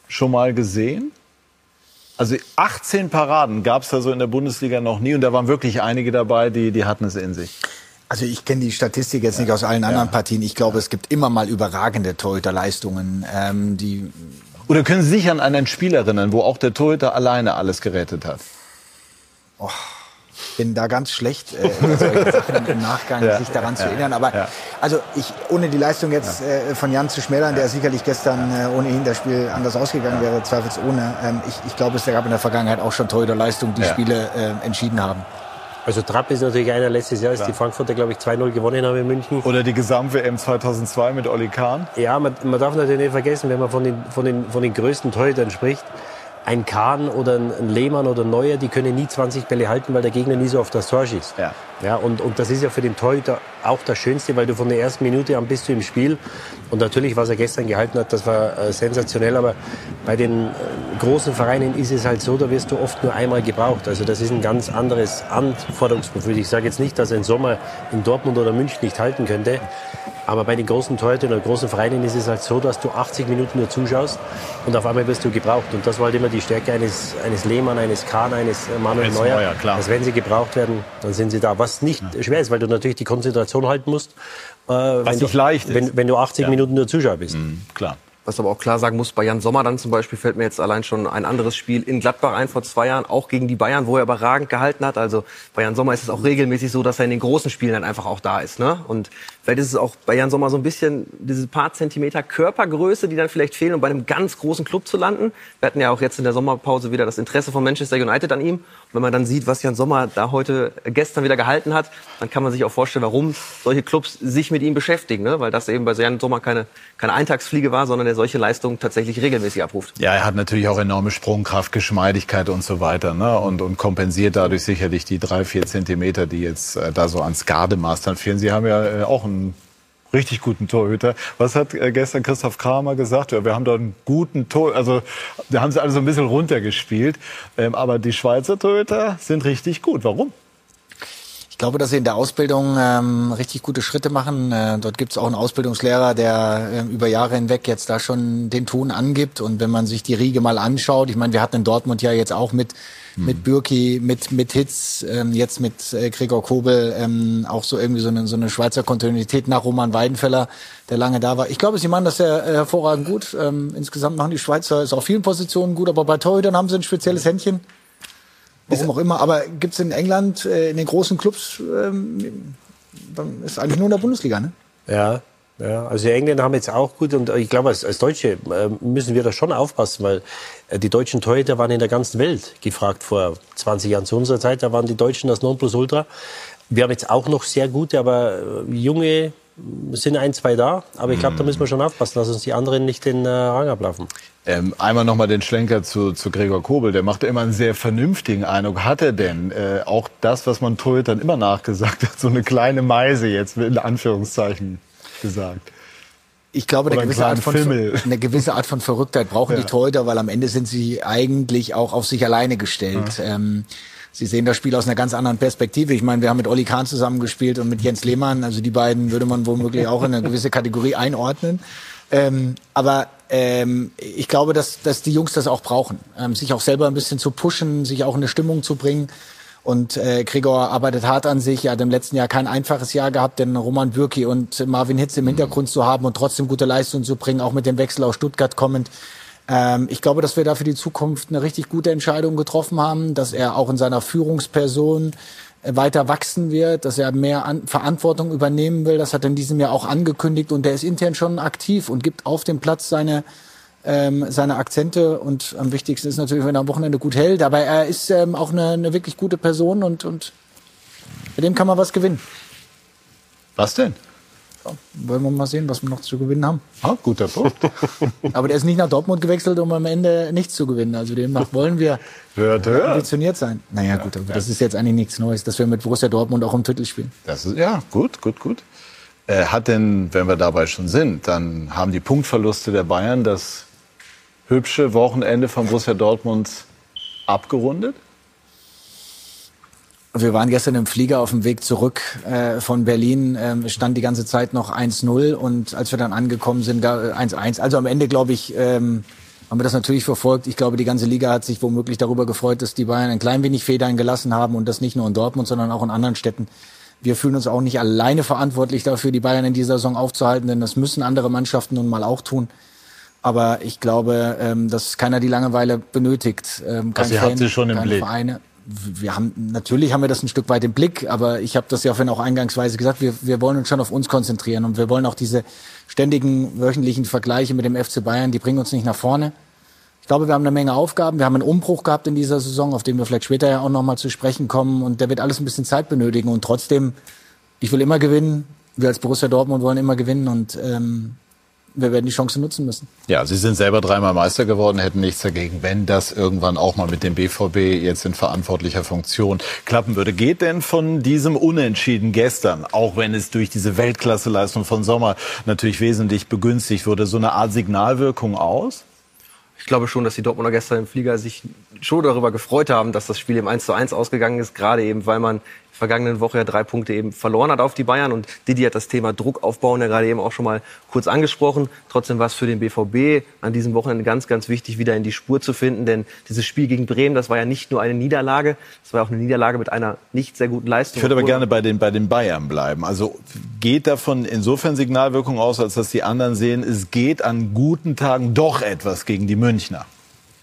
schon mal gesehen? Also 18 Paraden gab es da so in der Bundesliga noch nie und da waren wirklich einige dabei, die, die hatten es in sich. Also ich kenne die Statistik jetzt nicht aus allen anderen Partien. Ich glaube, es gibt immer mal überragende Torhüterleistungen, ähm, die Oder können Sie sich an einen Spieler erinnern, wo auch der Torhüter alleine alles gerettet hat? oh, bin da ganz schlecht, äh, im Nachgang Ja. sich daran zu Ja. erinnern. Aber Ja. also ich, ohne die Leistung jetzt äh, von Jan zu schmälern, der sicherlich gestern äh, ohnehin das Spiel anders ausgegangen wäre, zweifelsohne. Ähm, ich, ich glaube, es gab in der Vergangenheit auch schon Torhüterleistungen, die. Spiele äh, entschieden haben. Also Trapp ist natürlich einer letztes Jahr, als die Frankfurter, glaube ich, 2-0 gewonnen haben in München. Oder die Gesamt-WM 2002 mit Olli Kahn. Ja, man, man darf natürlich nicht vergessen, wenn man von den, von den, von den größten Torhütern spricht, ein Kahn oder ein ein Lehmann oder ein Neuer, die können nie 20 Bälle halten, weil der Gegner nie so auf das Tor schießt. Ja. Ja, und, und das ist ja für den Torhüter auch das Schönste, weil du von der ersten Minute an bist du im Spiel. Und natürlich, was er gestern gehalten hat, das war äh, sensationell. Aber bei den äh, großen Vereinen ist es halt so, da wirst du oft nur einmal gebraucht. Also das ist ein ganz anderes Anforderungsprofil. Ich sage jetzt nicht, dass er im Sommer in Dortmund oder München nicht halten könnte. Aber bei den großen Torhütern oder großen Vereinen ist es halt so, dass du 80 Minuten nur zuschaust und auf einmal wirst du gebraucht. Und das war halt immer die Stärke eines, eines Lehmann, eines Kahn, eines äh, Manuel Neuer. Neuer, klar. Dass wenn sie gebraucht werden, dann sind sie da. Was nicht schwer ist, weil du natürlich die Konzentration halten musst. Äh, wenn nicht du, leicht ist. Wenn, wenn du 80 Ja. Minuten nur Zuschauer bist. Klar. Was aber auch klar sagen muss, bei Jan Sommer dann zum Beispiel fällt mir jetzt allein schon ein anderes Spiel in Gladbach ein vor zwei Jahren, auch gegen die Bayern, wo er überragend gehalten hat. Also bei Jan Sommer ist es auch regelmäßig so, dass er in den großen Spielen dann einfach auch da ist. Ne? Und vielleicht ist es auch bei Jan Sommer so ein bisschen diese paar Zentimeter Körpergröße, die dann vielleicht fehlen, um bei einem ganz großen Club zu landen. Wir hatten ja auch jetzt in der Sommerpause wieder das Interesse von Manchester United an ihm. Wenn man dann sieht, was Jan Sommer da heute, äh, gestern wieder gehalten hat, dann kann man sich auch vorstellen, warum solche Clubs sich mit ihm beschäftigen. Ne? Weil das eben bei Jan Sommer keine, keine Eintagsfliege war, sondern er solche Leistungen tatsächlich regelmäßig abruft. Ja, er hat natürlich auch enorme Sprungkraft, Geschmeidigkeit und so weiter. Ne? Und, und kompensiert dadurch sicherlich die drei, vier Zentimeter, die jetzt äh, da so ans Gardemaß dann fehlen. Sie haben ja äh, auch einen richtig guten Torhüter. Was hat äh, gestern Christoph Kramer gesagt? Ja, wir haben da einen guten Tor, also da haben sie alle so ein bisschen runtergespielt. Ähm, aber die Schweizer Torhüter sind richtig gut. Warum? Ich glaube, dass sie in der Ausbildung ähm, richtig gute Schritte machen. Äh, dort gibt es auch einen Ausbildungslehrer, der ähm, über Jahre hinweg jetzt da schon den Ton angibt. Und wenn man sich die Riege mal anschaut, ich meine, wir hatten in Dortmund ja jetzt auch mit mit Bürki, mit mit Hitz, ähm, jetzt mit äh, Gregor Kobel ähm, auch so irgendwie so eine, so eine Schweizer Kontinuität nach Roman Weidenfeller, der lange da war. Ich glaube, sie machen das sehr äh, hervorragend gut. Ähm, insgesamt machen die Schweizer es auf vielen Positionen gut, aber bei Torhütern haben sie ein spezielles Händchen. Warum auch immer. Aber gibt's in England, äh, in den großen Clubs, ähm, dann ist eigentlich nur in der Bundesliga, ne? Ja, ja, also die Engländer haben jetzt auch gut und ich glaube, als, als Deutsche äh, müssen wir da schon aufpassen, weil äh, die deutschen Torhüter waren in der ganzen Welt gefragt vor 20 Jahren. Zu unserer Zeit, da waren die Deutschen das Nonplusultra. Wir haben jetzt auch noch sehr gute, aber äh, junge sind ein, zwei da. Aber ich glaube, da müssen wir schon aufpassen, dass uns die anderen nicht den Rang ablaufen. Ähm, einmal nochmal den Schlenker zu, zu Gregor Kobel. Der machte immer einen sehr vernünftigen Eindruck. Hat er denn äh, auch das, was man Torhütern immer nachgesagt hat, so eine kleine Meise jetzt in Anführungszeichen gesagt? Ich glaube, eine gewisse, Art von, Fimmel. eine gewisse Art von Verrücktheit brauchen Ja. die Torhüter, weil am Ende sind sie eigentlich auch auf sich alleine gestellt. Ähm, sie sehen das Spiel aus einer ganz anderen Perspektive. Ich meine, wir haben mit Olli Kahn zusammengespielt und mit Jens Lehmann. Also die beiden würde man womöglich auch in eine gewisse Kategorie einordnen. Ähm, aber ähm, ich glaube, dass, dass die Jungs das auch brauchen, ähm, sich auch selber ein bisschen zu pushen, sich auch in eine Stimmung zu bringen. Und äh, Gregor arbeitet hart an sich. Er hat im letzten Jahr kein einfaches Jahr gehabt, denn Roman Bürki und Marvin Hitz im Hintergrund zu haben und trotzdem gute Leistung zu bringen, auch mit dem Wechsel aus Stuttgart kommend. Ähm, ich glaube, dass wir da für die Zukunft eine richtig gute Entscheidung getroffen haben, dass er auch in seiner Führungsperson weiter wachsen wird, dass er mehr an Verantwortung übernehmen will. Das hat er in diesem Jahr auch angekündigt und der ist intern schon aktiv und gibt auf dem Platz seine ähm, seine Akzente und am wichtigsten ist natürlich, wenn er am Wochenende gut hält. Aber er ist ähm, auch eine, eine wirklich gute Person und, und mit dem kann man was gewinnen. Was denn? Wollen wir mal sehen, was wir noch zu gewinnen haben. Ah, guter Punkt. Aber der ist nicht nach Dortmund gewechselt, um am Ende nichts zu gewinnen. Also demnach wollen wir hört, hört. ambitioniert sein. Naja, gut, aber das ist jetzt eigentlich nichts Neues, dass wir mit Borussia Dortmund auch im Titel spielen. Das ist, ja, gut, gut, gut. Äh, hat denn, wenn wir dabei schon sind, dann haben die Punktverluste der Bayern das hübsche Wochenende von Borussia Dortmund abgerundet? Wir waren gestern im Flieger auf dem Weg zurück äh, von Berlin, ähm, stand die ganze Zeit noch 1-0 und als wir dann angekommen sind, gar- äh, 1-1. Also am Ende, glaube ich, ähm, haben wir das natürlich verfolgt. Ich glaube, die ganze Liga hat sich womöglich darüber gefreut, dass die Bayern ein klein wenig Federn gelassen haben und das nicht nur in Dortmund, sondern auch in anderen Städten. Wir fühlen uns auch nicht alleine verantwortlich dafür, die Bayern in dieser Saison aufzuhalten, denn das müssen andere Mannschaften nun mal auch tun. Aber ich glaube, ähm, dass keiner die Langeweile benötigt. Ähm, kein Also ihr Fan, habt sie schon im Blick. Vereine. Wir haben natürlich haben wir das ein Stück weit im Blick, aber ich habe das ja vorhin auch eingangsweise gesagt. Wir, wir wollen uns schon auf uns konzentrieren und wir wollen auch diese ständigen wöchentlichen Vergleiche mit dem FC Bayern, die bringen uns nicht nach vorne. Ich glaube, wir haben eine Menge Aufgaben. Wir haben einen Umbruch gehabt in dieser Saison, auf den wir vielleicht später ja auch noch mal zu sprechen kommen. Und der wird alles ein bisschen Zeit benötigen. Und trotzdem, ich will immer gewinnen. Wir als Borussia Dortmund wollen immer gewinnen. Und ähm, wir werden die Chance nutzen müssen. Ja, Sie sind selber dreimal Meister geworden, hätten nichts dagegen, wenn das irgendwann auch mal mit dem BVB jetzt in verantwortlicher Funktion klappen würde. Geht denn von diesem Unentschieden gestern, auch wenn es durch diese Weltklasseleistung von Sommer natürlich wesentlich begünstigt wurde, so eine Art Signalwirkung aus? Ich glaube schon, dass die Dortmunder gestern im Flieger sich schon darüber gefreut haben, dass das Spiel im 1 zu 1 ausgegangen ist, gerade eben, weil man vergangenen Woche ja drei Punkte eben verloren hat auf die Bayern. Und Didi hat das Thema Druck aufbauen ja gerade eben auch schon mal kurz angesprochen. Trotzdem war es für den BVB an diesem Wochenende ganz, ganz wichtig, wieder in die Spur zu finden. Denn dieses Spiel gegen Bremen, das war ja nicht nur eine Niederlage, das war auch eine Niederlage mit einer nicht sehr guten Leistung. Ich würde aber gerne bei den, bei den Bayern bleiben. Also geht davon insofern Signalwirkung aus, als dass die anderen sehen, es geht an guten Tagen doch etwas gegen die Münchner.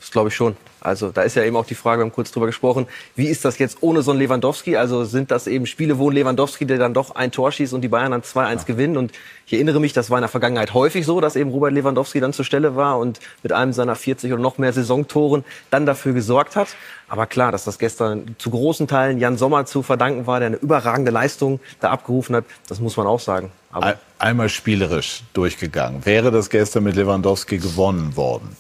Das glaube ich schon. Also da ist ja eben auch die Frage, wir haben kurz drüber gesprochen, wie ist das jetzt ohne so einen Lewandowski? Also sind das eben Spiele, wo ein Lewandowski, der dann doch ein Tor schießt und die Bayern dann 2-1 gewinnen? Und ich erinnere mich, das war in der Vergangenheit häufig so, dass eben Robert Lewandowski dann zur Stelle war und mit einem seiner 40 oder noch mehr Saisontoren dann dafür gesorgt hat. Aber klar, dass das gestern zu großen Teilen Jan Sommer zu verdanken war, der eine überragende Leistung da abgerufen hat, das muss man auch sagen. Aber Ein- Einmal spielerisch durchgegangen. Wäre das gestern mit Lewandowski gewonnen worden?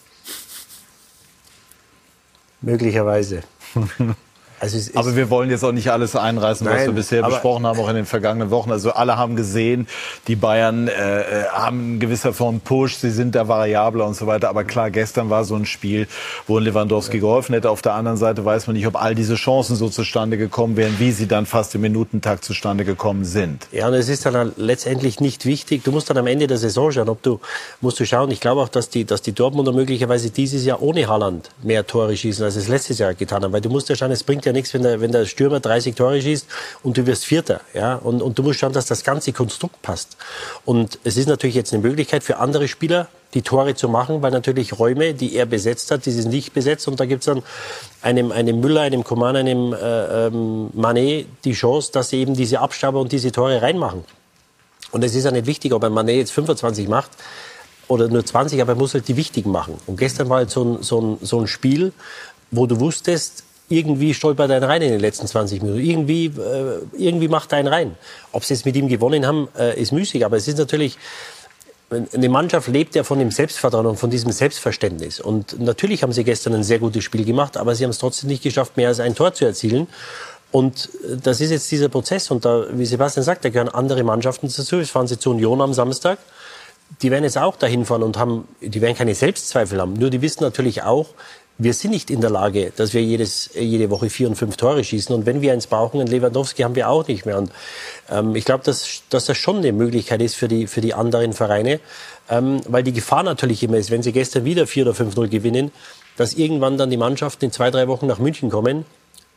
Möglicherweise. Also Aber wir wollen jetzt auch nicht alles einreißen, was Nein, wir bisher besprochen haben, auch in den vergangenen Wochen. Also alle haben gesehen, die Bayern äh, äh, haben in gewisser Form Push, sie sind da variabler und so weiter. Aber klar, gestern war so ein Spiel, wo Lewandowski geholfen hätte. Auf der anderen Seite weiß man nicht, ob all diese Chancen so zustande gekommen wären, wie sie dann fast im Minutentakt zustande gekommen sind. Ja, und es ist dann letztendlich nicht wichtig. Du musst dann am Ende der Saison schauen, ob du, musst du schauen. Ich glaube auch, dass die, dass die Dortmunder möglicherweise dieses Jahr ohne Haaland mehr Tore schießen, als es letztes Jahr getan haben. Weil du musst ja schauen, es bringt ja nichts, wenn der, wenn der Stürmer 30 Tore schießt und du wirst Vierter, ja. Und, und du musst schauen, dass das ganze Konstrukt passt. Und es ist natürlich jetzt eine Möglichkeit für andere Spieler, die Tore zu machen, weil natürlich Räume, die er besetzt hat, die sind nicht besetzt. Und da gibt's dann einem, einem Müller, einem Coman, einem äh, ähm, Manet die Chance, dass sie eben diese Abstauber und diese Tore reinmachen. Und es ist ja nicht wichtig, ob ein Manet jetzt 25 macht oder nur 20, aber er muss halt die wichtigen machen. Und gestern war halt so ein, so ein, so ein Spiel, wo du wusstest, irgendwie stolpert er rein in den letzten 20 Minuten. Irgendwie, äh, irgendwie macht einen rein. Ob sie jetzt mit ihm gewonnen haben, äh, ist müßig. Aber es ist natürlich, eine Mannschaft lebt ja von dem Selbstvertrauen und von diesem Selbstverständnis. Und natürlich haben sie gestern ein sehr gutes Spiel gemacht, aber sie haben es trotzdem nicht geschafft, mehr als ein Tor zu erzielen. Und äh, das ist jetzt dieser Prozess. Und da, wie Sebastian sagt, da gehören andere Mannschaften dazu. Jetzt fahren sie zu Union am Samstag. Die werden jetzt auch dahin fahren und haben, die werden keine Selbstzweifel haben. Nur die wissen natürlich auch, wir sind nicht in der Lage, dass wir jedes, jede Woche vier und fünf Tore schießen. Und wenn wir eins brauchen, einen Lewandowski haben wir auch nicht mehr. Und ähm, ich glaube, dass, dass das schon eine Möglichkeit ist für die, für die anderen Vereine. Ähm, weil die Gefahr natürlich immer ist, wenn sie gestern wieder 4 oder 5-0 gewinnen, dass irgendwann dann die Mannschaften in zwei, drei Wochen nach München kommen,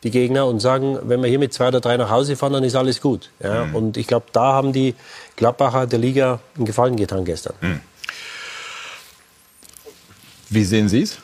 die Gegner, und sagen, wenn wir hier mit zwei oder drei nach Hause fahren, dann ist alles gut. Ja? Und ich glaube, da haben die Gladbacher der Liga einen Gefallen getan gestern. Wie sehen Sie es?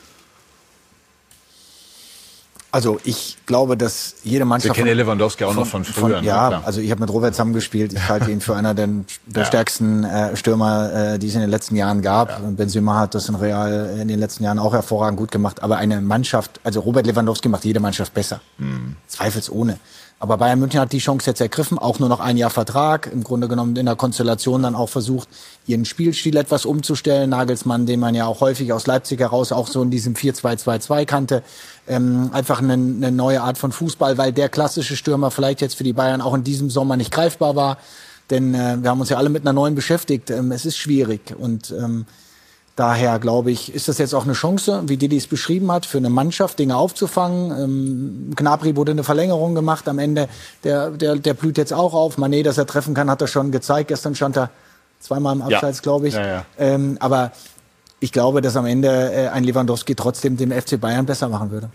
Also ich glaube, dass jede Mannschaft. Wir kennen ja Lewandowski auch noch von früher, ne? ja, Klar. also ich habe mit Robert zusammengespielt. Ich halte ihn für einer der, der Ja. stärksten äh, Stürmer, äh, die es in den letzten Jahren gab. Und Benzema hat das in Real in den letzten Jahren auch hervorragend gut gemacht. Aber eine Mannschaft, also Robert Lewandowski macht jede Mannschaft besser. Hm. Zweifelsohne. Aber Bayern München hat die Chance jetzt ergriffen, auch nur noch ein Jahr Vertrag, im Grunde genommen in der Konstellation dann auch versucht, ihren Spielstil etwas umzustellen. Nagelsmann, den man ja auch häufig aus Leipzig heraus auch so in diesem 4-2-2-2 kannte. Ähm, einfach eine, eine neue Art von Fußball, weil der klassische Stürmer vielleicht jetzt für die Bayern auch in diesem Sommer nicht greifbar war. Denn äh, wir haben uns ja alle mit einer neuen beschäftigt. Ähm, es ist schwierig und ähm, Daher glaube ich, ist das jetzt auch eine Chance, wie Didi es beschrieben hat, für eine Mannschaft Dinge aufzufangen. Ähm, Gnabry wurde eine Verlängerung gemacht am Ende. Der, der, der blüht jetzt auch auf. Manet, dass er treffen kann, hat er schon gezeigt. Gestern stand er zweimal im Ja. Abseits, glaube ich. Ja, ja. Ähm, aber ich glaube, dass am Ende äh, ein Lewandowski trotzdem den FC Bayern besser machen würde.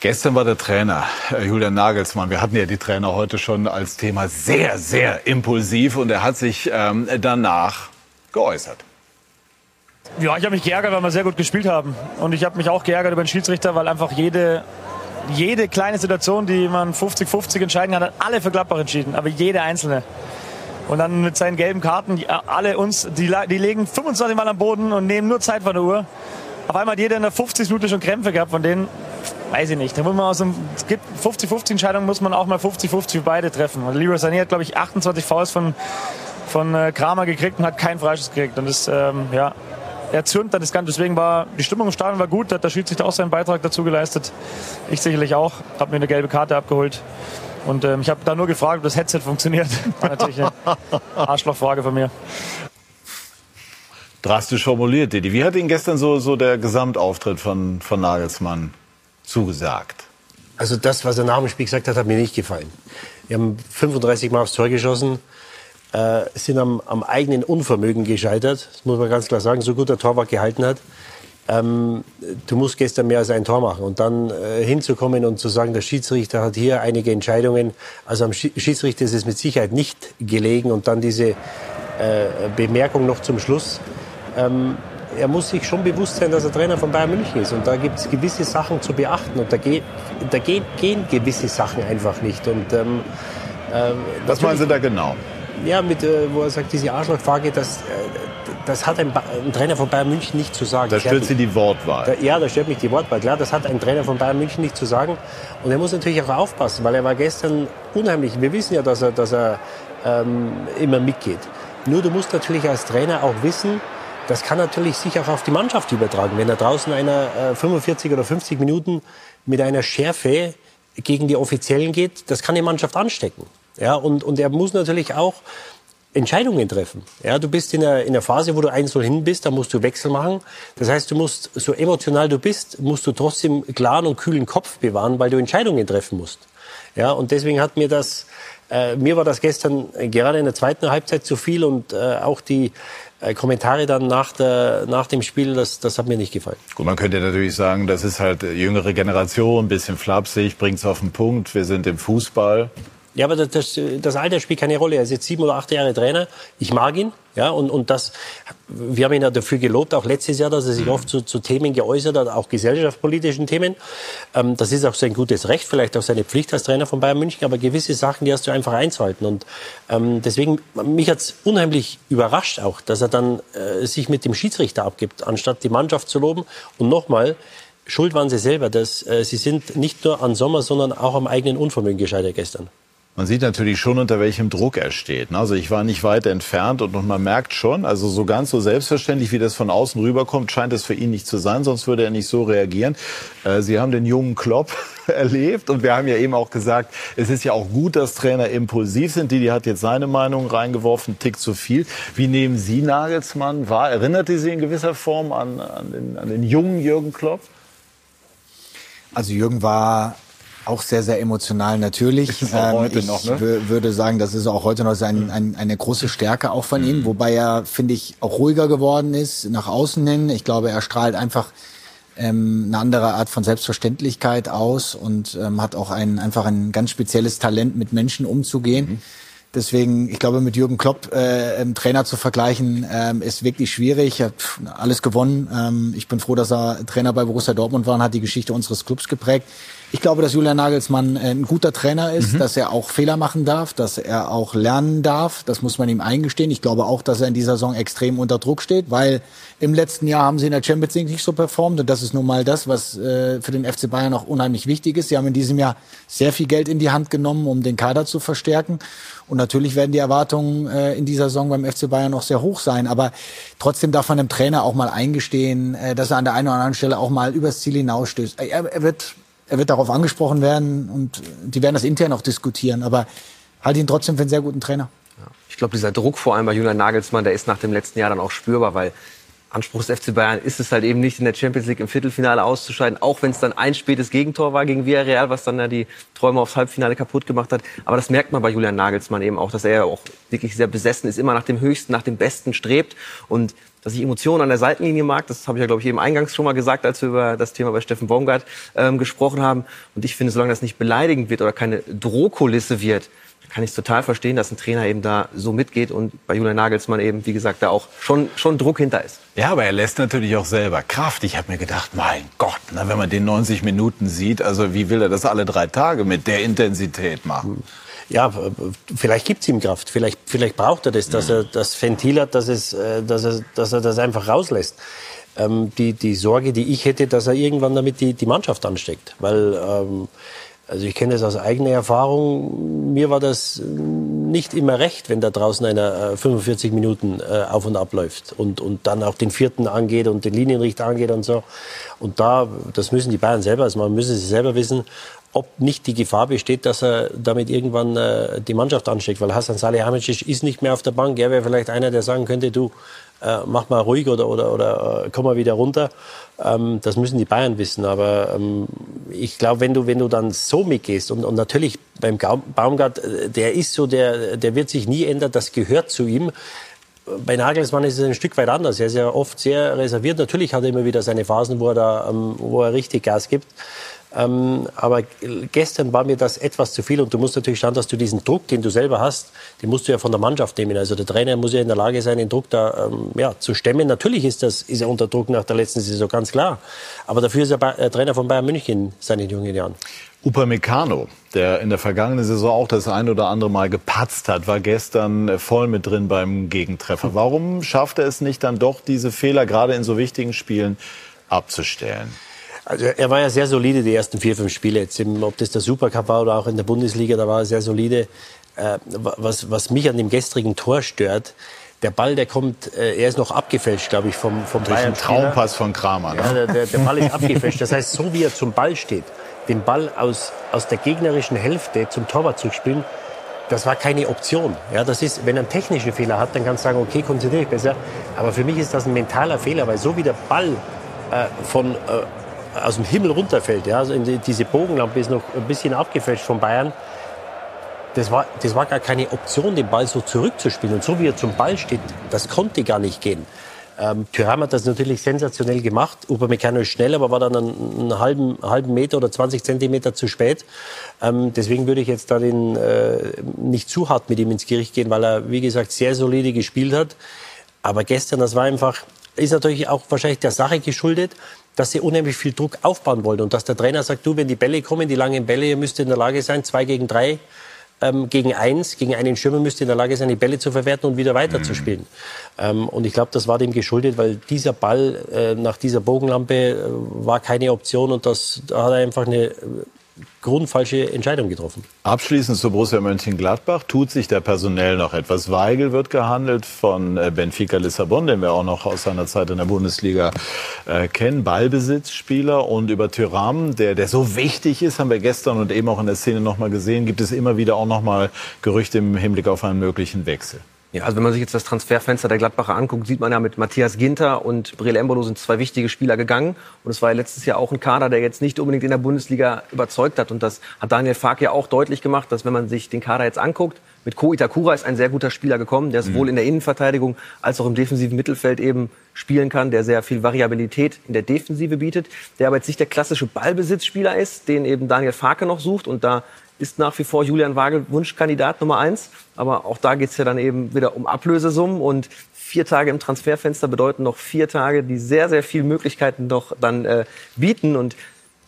Gestern war der Trainer, äh, Julian Nagelsmann. Wir hatten ja die Trainer heute schon als Thema sehr, sehr impulsiv und er hat sich ähm, danach geäußert. Ja, ich habe mich geärgert, weil wir sehr gut gespielt haben. Und ich habe mich auch geärgert über den Schiedsrichter, weil einfach jede, jede kleine Situation, die man 50-50 entscheiden kann, hat alle für Gladbach entschieden. Aber jede einzelne. Und dann mit seinen gelben Karten, die, alle uns, die, die legen 25 Mal am Boden und nehmen nur Zeit von der Uhr. Auf einmal hat jeder in der 50 Minute schon Krämpfe gehabt, von denen weiß ich nicht. Da muss man aus dem, es gibt 50-50 Entscheidungen, muss man auch mal 50-50 für beide treffen. Und Leroy Sané hat, glaube ich, 28 Fouls von, von äh, Kramer gekriegt und hat keinen Freischuss gekriegt. Und das, ähm, ja, er zürnt dann das Ganze. Deswegen war die Stimmung im Stadion war gut. Da hat der Schiedsrichter auch seinen Beitrag dazu geleistet. Ich sicherlich auch. Habe mir eine gelbe Karte abgeholt. Und ähm, ich habe da nur gefragt, ob das Headset funktioniert. War natürlich eine Arschlochfrage von mir. Drastisch formuliert, Didi. Wie hat Ihnen gestern so, so der Gesamtauftritt von, von Nagelsmann zugesagt? Also das, was er nach dem Spiel gesagt hat, hat mir nicht gefallen. Wir haben 35 Mal aufs Tor geschossen, äh, sind am, am eigenen Unvermögen gescheitert. Das muss man ganz klar sagen. So gut der Torwart gehalten hat. Ähm, du musst gestern mehr als ein Tor machen. Und dann äh, hinzukommen und zu sagen, der Schiedsrichter hat hier einige Entscheidungen. Also am Schiedsrichter ist es mit Sicherheit nicht gelegen. Und dann diese äh, Bemerkung noch zum Schluss. Ähm, er muss sich schon bewusst sein, dass er Trainer von Bayern München ist. Und da gibt es gewisse Sachen zu beachten. Und da, geht, da geht, gehen gewisse Sachen einfach nicht. Und, ähm, äh, Was meinen Sie da genau? Ja, mit, äh, wo er sagt, diese Arschlochfrage, das, äh, das hat ein, ein, Trainer von Bayern München nicht zu sagen. Da stört Sie die Wortwahl. Da, ja, da stört mich die Wortwahl. Klar, das hat ein Trainer von Bayern München nicht zu sagen. Und er muss natürlich auch aufpassen, weil er war gestern unheimlich. Wir wissen ja, dass er, dass er ähm, immer mitgeht. Nur du musst natürlich als Trainer auch wissen, das kann natürlich sich auch auf die Mannschaft übertragen. Wenn er draußen einer äh, 45 oder 50 Minuten mit einer Schärfe gegen die Offiziellen geht, das kann die Mannschaft anstecken. Ja, und, und er muss natürlich auch Entscheidungen treffen. Ja, du bist in der, in der Phase, wo du 1 hin bist, da musst du Wechsel machen. Das heißt, du musst, so emotional du bist, musst du trotzdem klaren und kühlen Kopf bewahren, weil du Entscheidungen treffen musst. Ja, und deswegen hat mir das, äh, mir war das gestern gerade in der zweiten Halbzeit zu viel und äh, auch die äh, Kommentare dann nach, der, nach dem Spiel, das, das hat mir nicht gefallen. Gut, man könnte natürlich sagen, das ist halt jüngere Generation, bisschen flapsig, bringt es auf den Punkt. Wir sind im Fußball. Ja, aber das, das, das Alter spielt keine Rolle. Er ist jetzt sieben oder acht Jahre Trainer. Ich mag ihn. Ja, und, und das, wir haben ihn ja dafür gelobt, auch letztes Jahr, dass er sich mhm. oft zu, zu Themen geäußert hat, auch gesellschaftspolitischen Themen. Ähm, das ist auch sein gutes Recht, vielleicht auch seine Pflicht als Trainer von Bayern München, aber gewisse Sachen, die hast du einfach einzuhalten. Und ähm, deswegen, mich hat's unheimlich überrascht auch, dass er dann äh, sich mit dem Schiedsrichter abgibt, anstatt die Mannschaft zu loben. Und nochmal, Schuld waren sie selber. Dass, äh, sie sind nicht nur an Sommer, sondern auch am eigenen Unvermögen gescheitert gestern. Man sieht natürlich schon, unter welchem Druck er steht. Also ich war nicht weit entfernt und man merkt schon, also so ganz so selbstverständlich, wie das von außen rüberkommt, scheint es für ihn nicht zu sein, sonst würde er nicht so reagieren. Äh, Sie haben den jungen Klopp erlebt und wir haben ja eben auch gesagt, es ist ja auch gut, dass Trainer impulsiv sind. Didi hat jetzt seine Meinung reingeworfen, Tick zu viel. Wie nehmen Sie Nagelsmann wahr? Erinnert Sie in gewisser Form an, an, den, an den jungen Jürgen Klopp? Also Jürgen war auch sehr, sehr emotional natürlich. Ist auch heute ich noch, ne? würde sagen, das ist auch heute noch ein, ein, eine große Stärke auch von ihm, wobei er, finde ich, auch ruhiger geworden ist nach außen hin. Ich glaube, er strahlt einfach ähm, eine andere Art von Selbstverständlichkeit aus und ähm, hat auch ein, einfach ein ganz spezielles Talent, mit Menschen umzugehen. Mhm. Deswegen, ich glaube, mit Jürgen Klopp äh, Trainer zu vergleichen, ähm, ist wirklich schwierig. Er hat alles gewonnen. Ähm, ich bin froh, dass er Trainer bei Borussia Dortmund war und hat die Geschichte unseres Clubs geprägt. Ich glaube, dass Julian Nagelsmann äh, ein guter Trainer ist, mhm. dass er auch Fehler machen darf, dass er auch lernen darf. Das muss man ihm eingestehen. Ich glaube auch, dass er in dieser Saison extrem unter Druck steht, weil im letzten Jahr haben sie in der Champions League nicht so performt. Und das ist nun mal das, was äh, für den FC Bayern auch unheimlich wichtig ist. Sie haben in diesem Jahr sehr viel Geld in die Hand genommen, um den Kader zu verstärken. Und natürlich werden die Erwartungen äh, in dieser Saison beim FC Bayern noch sehr hoch sein. Aber trotzdem darf man dem Trainer auch mal eingestehen, äh, dass er an der einen oder anderen Stelle auch mal übers Ziel hinausstößt. Er, er wird er wird darauf angesprochen werden und die werden das intern auch diskutieren. Aber halte ihn trotzdem für einen sehr guten Trainer. Ich glaube, dieser Druck vor allem bei Julian Nagelsmann, der ist nach dem letzten Jahr dann auch spürbar, weil Anspruch des FC Bayern ist es halt eben nicht, in der Champions League im Viertelfinale auszuscheiden, auch wenn es dann ein spätes Gegentor war gegen Villarreal, was dann ja die Träume aufs Halbfinale kaputt gemacht hat. Aber das merkt man bei Julian Nagelsmann eben auch, dass er ja auch wirklich sehr besessen ist, immer nach dem Höchsten, nach dem Besten strebt und dass ich Emotionen an der Seitenlinie mag, das habe ich ja, glaube ich, eben eingangs schon mal gesagt, als wir über das Thema bei Steffen Baumgart ähm, gesprochen haben. Und ich finde, solange das nicht beleidigend wird oder keine Drohkulisse wird, kann ich total verstehen, dass ein Trainer eben da so mitgeht und bei Julian Nagelsmann eben, wie gesagt, da auch schon, schon Druck hinter ist. Ja, aber er lässt natürlich auch selber Kraft. Ich habe mir gedacht, mein Gott, na, wenn man den 90 Minuten sieht, also wie will er das alle drei Tage mit der Intensität machen? Ja, vielleicht gibt's ihm Kraft. Vielleicht, vielleicht braucht er das, dass er das Ventil hat, dass, es, äh, dass, er, dass er das einfach rauslässt. Ähm, die, die Sorge, die ich hätte, dass er irgendwann damit die, die Mannschaft ansteckt. Weil ähm, also ich kenne das aus eigener Erfahrung. Mir war das nicht immer recht, wenn da draußen einer 45 äh, Minuten äh, auf und ab läuft und, und dann auch den vierten angeht und den Linienrichter angeht und so. Und da, das müssen die Bayern selber, also man müssen sie selber wissen, ob nicht die Gefahr besteht, dass er damit irgendwann äh, die Mannschaft ansteckt. Weil Hassan Salihamidzic ist nicht mehr auf der Bank. Er wäre vielleicht einer, der sagen könnte, du, äh, mach mal ruhig oder, oder, oder äh, komm mal wieder runter. Ähm, das müssen die Bayern wissen. Aber ähm, ich glaube, wenn du, wenn du dann so mitgehst und, und natürlich beim Baumgart, äh, der ist so, der, der wird sich nie ändern, das gehört zu ihm. Bei Nagelsmann ist es ein Stück weit anders. Er ist ja oft sehr reserviert. Natürlich hat er immer wieder seine Phasen, wo er, da, ähm, wo er richtig Gas gibt. Ähm, aber gestern war mir das etwas zu viel und du musst natürlich schauen, dass du diesen Druck, den du selber hast, den musst du ja von der Mannschaft nehmen. Also der Trainer muss ja in der Lage sein, den Druck da ähm, ja, zu stemmen. Natürlich ist, das, ist er unter Druck nach der letzten Saison, ganz klar. Aber dafür ist er äh, Trainer von Bayern München in seinen jungen Jahren. Upamecano, der in der vergangenen Saison auch das ein oder andere Mal gepatzt hat, war gestern voll mit drin beim Gegentreffer. Warum schafft er es nicht dann doch, diese Fehler gerade in so wichtigen Spielen abzustellen? Also er war ja sehr solide die ersten vier, fünf Spiele. Jetzt im, ob das der Supercup war oder auch in der Bundesliga, da war er sehr solide. Äh, was, was mich an dem gestrigen Tor stört, der Ball, der kommt, äh, er ist noch abgefälscht, glaube ich, vom, vom Durch Bayern. Ein Traumpass von Kramer. Ne? Ja, der, der, der Ball ist abgefälscht. Das heißt, so wie er zum Ball steht, den Ball aus, aus der gegnerischen Hälfte zum Torwart zu spielen, das war keine Option. Ja, das ist, wenn er einen technischen Fehler hat, dann kannst du sagen, okay, konzentriere dich besser. Aber für mich ist das ein mentaler Fehler, weil so wie der Ball äh, von äh, aus dem Himmel runterfällt. Ja? Also diese Bogenlampe ist noch ein bisschen abgefälscht von Bayern. Das war, das war gar keine Option, den Ball so zurückzuspielen. Und so wie er zum Ball steht, das konnte gar nicht gehen. Ähm, Thuram hat das natürlich sensationell gemacht. Upamecano ist schnell, aber war dann einen, einen halben, halben Meter oder 20 Zentimeter zu spät. Ähm, deswegen würde ich jetzt da den, äh, nicht zu hart mit ihm ins Gericht gehen, weil er, wie gesagt, sehr solide gespielt hat. Aber gestern, das war einfach, ist natürlich auch wahrscheinlich der Sache geschuldet, dass sie unheimlich viel Druck aufbauen wollen und dass der Trainer sagt, du, wenn die Bälle kommen, die langen Bälle, ihr müsst in der Lage sein, zwei gegen drei, ähm, gegen eins, gegen einen Schirmer müsst ihr in der Lage sein, die Bälle zu verwerten und wieder weiterzuspielen. Mhm. Ähm, und ich glaube, das war dem geschuldet, weil dieser Ball äh, nach dieser Bogenlampe äh, war keine Option und das da hat er einfach eine grundfalsche Entscheidung getroffen. Abschließend zu Borussia Mönchengladbach. Tut sich da personell noch etwas? Weigel wird gehandelt von äh, Benfica Lissabon, den wir auch noch aus seiner Zeit in der Bundesliga äh, kennen. Ballbesitzspieler. Und über Tyram, der, der so wichtig ist, haben wir gestern und eben auch in der Szene noch mal gesehen, gibt es immer wieder auch noch mal Gerüchte im Hinblick auf einen möglichen Wechsel. Ja, also wenn man sich jetzt das Transferfenster der Gladbacher anguckt, sieht man ja mit Matthias Ginter und Breel Embolo sind zwei wichtige Spieler gegangen. Und es war ja letztes Jahr auch ein Kader, der jetzt nicht unbedingt in der Bundesliga überzeugt hat. Und das hat Daniel Fark ja auch deutlich gemacht, dass wenn man sich den Kader jetzt anguckt, mit Ko Itakura ist ein sehr guter Spieler gekommen, der sowohl mhm. in der Innenverteidigung als auch im defensiven Mittelfeld eben spielen kann, der sehr viel Variabilität in der Defensive bietet, der aber jetzt nicht der klassische Ballbesitzspieler ist, den eben Daniel Farke noch sucht und da ist nach wie vor Julian Wagel Wunschkandidat Nummer eins. Aber auch da geht es ja dann eben wieder um Ablösesummen und vier Tage im Transferfenster bedeuten noch vier Tage, die sehr, sehr viele Möglichkeiten noch dann äh, bieten. Und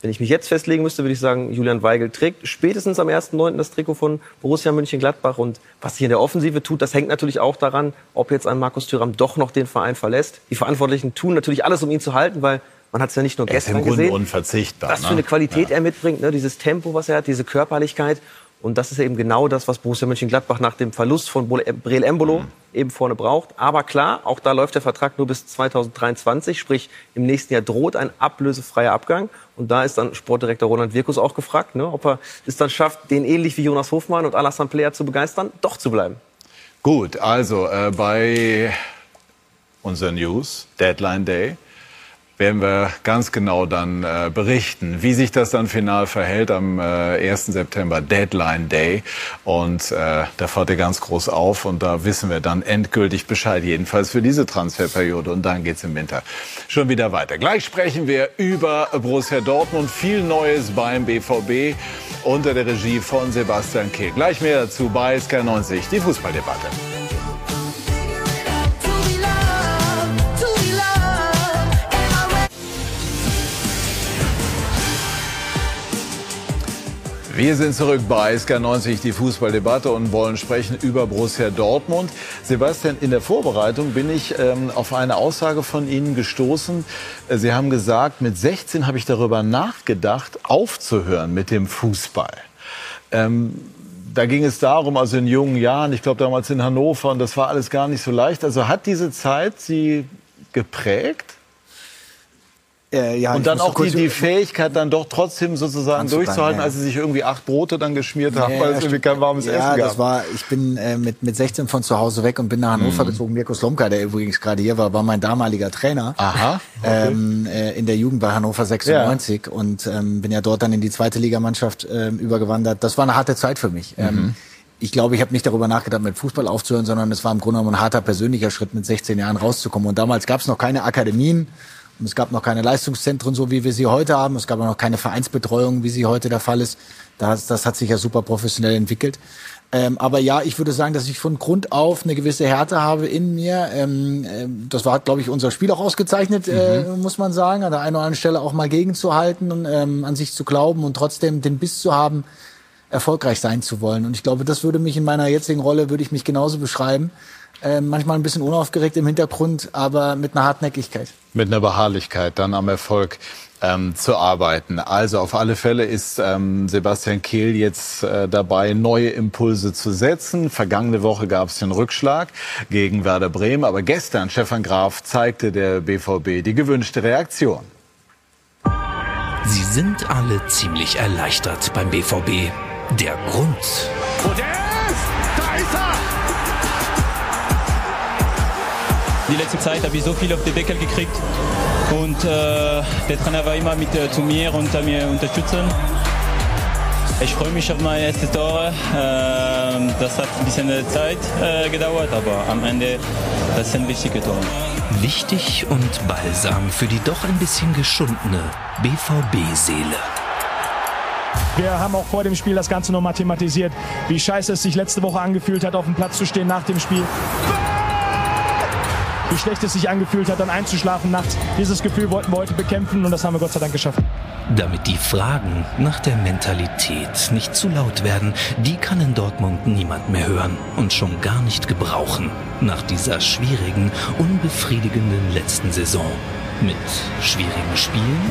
wenn ich mich jetzt festlegen müsste, würde ich sagen, Julian Weigel trägt spätestens am 1.9. das Trikot von Borussia Mönchengladbach. Und was sich in der Offensive tut, das hängt natürlich auch daran, ob jetzt ein Markus Thüram doch noch den Verein verlässt. Die Verantwortlichen tun natürlich alles, um ihn zu halten, weil man hat es ja nicht nur er gestern ist im gesehen. unverzichtbar. Was für eine ne? Qualität ja. er mitbringt, ne? dieses Tempo, was er hat, diese Körperlichkeit. Und das ist eben genau das, was Borussia Mönchengladbach nach dem Verlust von Breel Embolo mhm. eben vorne braucht. Aber klar, auch da läuft der Vertrag nur bis 2023, sprich im nächsten Jahr droht ein ablösefreier Abgang. Und da ist dann Sportdirektor Roland Wirkus auch gefragt, ne, ob er es dann schafft, den ähnlich wie Jonas Hofmann und Alassane Player zu begeistern, doch zu bleiben. Gut, also äh, bei unser News, Deadline Day werden wir ganz genau dann äh, berichten, wie sich das dann final verhält am äh, 1. September, Deadline Day. Und äh, da fahrt ihr ganz groß auf und da wissen wir dann endgültig Bescheid, jedenfalls für diese Transferperiode. Und dann geht's im Winter schon wieder weiter. Gleich sprechen wir über Borussia Dortmund, viel Neues beim BVB unter der Regie von Sebastian Kehl. Gleich mehr dazu bei SK90, die Fußballdebatte. Wir sind zurück bei SK90, die Fußballdebatte und wollen sprechen über Borussia Dortmund. Sebastian, in der Vorbereitung bin ich ähm, auf eine Aussage von Ihnen gestoßen. Äh, Sie haben gesagt, mit 16 habe ich darüber nachgedacht, aufzuhören mit dem Fußball. Ähm, da ging es darum, also in jungen Jahren, ich glaube damals in Hannover, und das war alles gar nicht so leicht. Also hat diese Zeit Sie geprägt? Äh, ja, und dann auch die, die Fähigkeit, dann doch trotzdem sozusagen durchzuhalten, ja. als sie sich irgendwie acht Brote dann geschmiert haben, ja, weil es irgendwie kein warmes Essen gab. Ja, das war, ich bin äh, mit, mit 16 von zu Hause weg und bin nach Hannover mhm. gezogen. Mirko Slomka, der übrigens gerade hier war, war mein damaliger Trainer. Aha. Okay. Ähm, äh, in der Jugend bei Hannover 96 ja. und ähm, bin ja dort dann in die zweite Ligamannschaft ähm, übergewandert. Das war eine harte Zeit für mich. Ähm, mhm. ich glaube, ich habe nicht darüber nachgedacht, mit Fußball aufzuhören, sondern es war im Grunde genommen ein harter persönlicher Schritt, mit 16 Jahren rauszukommen. Und damals gab es noch keine Akademien. Es gab noch keine Leistungszentren, so wie wir sie heute haben. Es gab auch noch keine Vereinsbetreuung, wie sie heute der Fall ist. Das, das hat sich ja super professionell entwickelt. Ähm, aber ja, ich würde sagen, dass ich von Grund auf eine gewisse Härte habe in mir. Ähm, ähm, das war, glaube ich, unser Spiel auch ausgezeichnet, äh, mhm. äh, muss man sagen. An der einen oder anderen Stelle auch mal gegenzuhalten und ähm, an sich zu glauben und trotzdem den Biss zu haben, erfolgreich sein zu wollen. Und ich glaube, das würde mich in meiner jetzigen Rolle, würde ich mich genauso beschreiben. Äh, manchmal ein bisschen unaufgeregt im Hintergrund, aber mit einer Hartnäckigkeit. Mit einer Beharrlichkeit dann am Erfolg ähm, zu arbeiten. Also auf alle Fälle ist ähm, Sebastian Kehl jetzt äh, dabei, neue Impulse zu setzen. Vergangene Woche gab es den Rückschlag gegen Werder Bremen, aber gestern, Stefan Graf, zeigte der BVB die gewünschte Reaktion. Sie sind alle ziemlich erleichtert beim BVB. Der Grund. Die letzte Zeit habe ich so viel auf den Deckel gekriegt und äh, der Trainer war immer mit äh, zu mir und äh, mir unterstützen. Ich freue mich auf meine erste Tore. Ähm, das hat ein bisschen Zeit äh, gedauert, aber am Ende das sind wichtige Tore. Wichtig und balsam für die doch ein bisschen geschundene BVB-Seele. Wir haben auch vor dem Spiel das Ganze noch thematisiert, wie scheiße es sich letzte Woche angefühlt hat, auf dem Platz zu stehen nach dem Spiel wie schlecht es sich angefühlt hat, dann einzuschlafen nachts. Dieses Gefühl wollten wir heute bekämpfen und das haben wir Gott sei Dank geschafft. Damit die Fragen nach der Mentalität nicht zu laut werden, die kann in Dortmund niemand mehr hören und schon gar nicht gebrauchen. Nach dieser schwierigen, unbefriedigenden letzten Saison. Mit schwierigen Spielen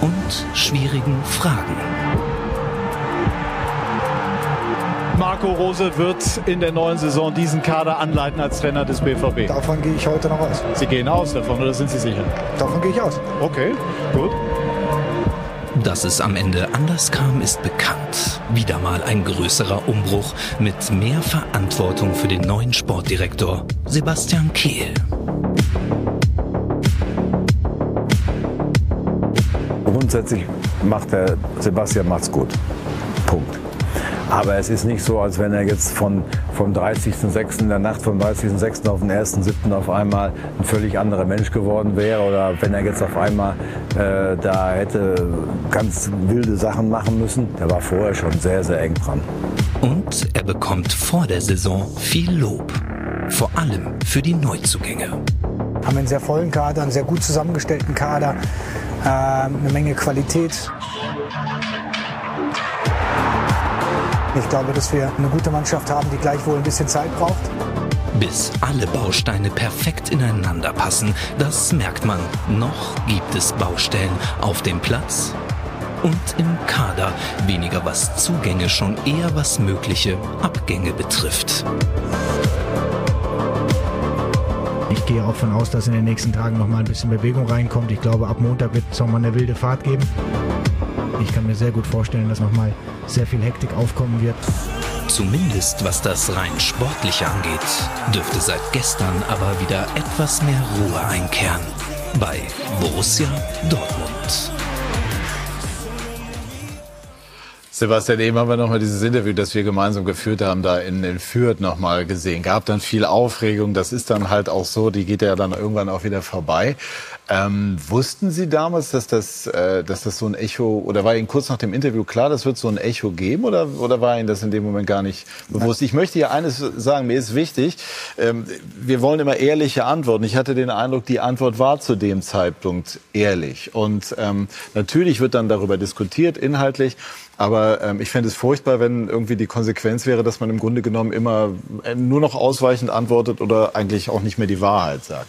und schwierigen Fragen. Marco Rose wird in der neuen Saison diesen Kader anleiten als Trainer des BVB? Davon gehe ich heute noch aus. Sie gehen aus davon oder sind Sie sicher? Davon gehe ich aus. Okay, gut. Dass es am Ende anders kam, ist bekannt. Wieder mal ein größerer Umbruch mit mehr Verantwortung für den neuen Sportdirektor Sebastian Kehl. Grundsätzlich macht der Sebastian macht's gut. Aber es ist nicht so, als wenn er jetzt von, vom 30.06. in der Nacht vom 30.06. auf den 1.07. auf einmal ein völlig anderer Mensch geworden wäre oder wenn er jetzt auf einmal äh, da hätte ganz wilde Sachen machen müssen. Der war vorher schon sehr, sehr eng dran. Und er bekommt vor der Saison viel Lob. Vor allem für die Neuzugänge. Haben einen sehr vollen Kader, einen sehr gut zusammengestellten Kader, äh, eine Menge Qualität. Ich glaube, dass wir eine gute Mannschaft haben, die gleichwohl ein bisschen Zeit braucht. Bis alle Bausteine perfekt ineinander passen, das merkt man. Noch gibt es Baustellen auf dem Platz und im Kader. Weniger was Zugänge, schon eher was mögliche Abgänge betrifft. Ich gehe auch davon aus, dass in den nächsten Tagen noch mal ein bisschen Bewegung reinkommt. Ich glaube, ab Montag wird es noch mal eine wilde Fahrt geben. Ich kann mir sehr gut vorstellen, dass nochmal sehr viel Hektik aufkommen wird. Zumindest was das rein Sportliche angeht, dürfte seit gestern aber wieder etwas mehr Ruhe einkehren. Bei Borussia Dortmund. Sebastian, eben haben wir nochmal dieses Interview, das wir gemeinsam geführt haben, da in, in Fürth nochmal gesehen. Gab dann viel Aufregung. Das ist dann halt auch so, die geht ja dann irgendwann auch wieder vorbei. Ähm, wussten Sie damals, dass das, äh, dass das so ein Echo, oder war Ihnen kurz nach dem Interview klar, das wird so ein Echo geben, oder, oder war Ihnen das in dem Moment gar nicht bewusst? Ich möchte hier eines sagen, mir ist wichtig, ähm, wir wollen immer ehrliche Antworten. Ich hatte den Eindruck, die Antwort war zu dem Zeitpunkt ehrlich. Und ähm, natürlich wird dann darüber diskutiert, inhaltlich. Aber ähm, ich fände es furchtbar, wenn irgendwie die Konsequenz wäre, dass man im Grunde genommen immer äh, nur noch ausweichend antwortet oder eigentlich auch nicht mehr die Wahrheit sagt.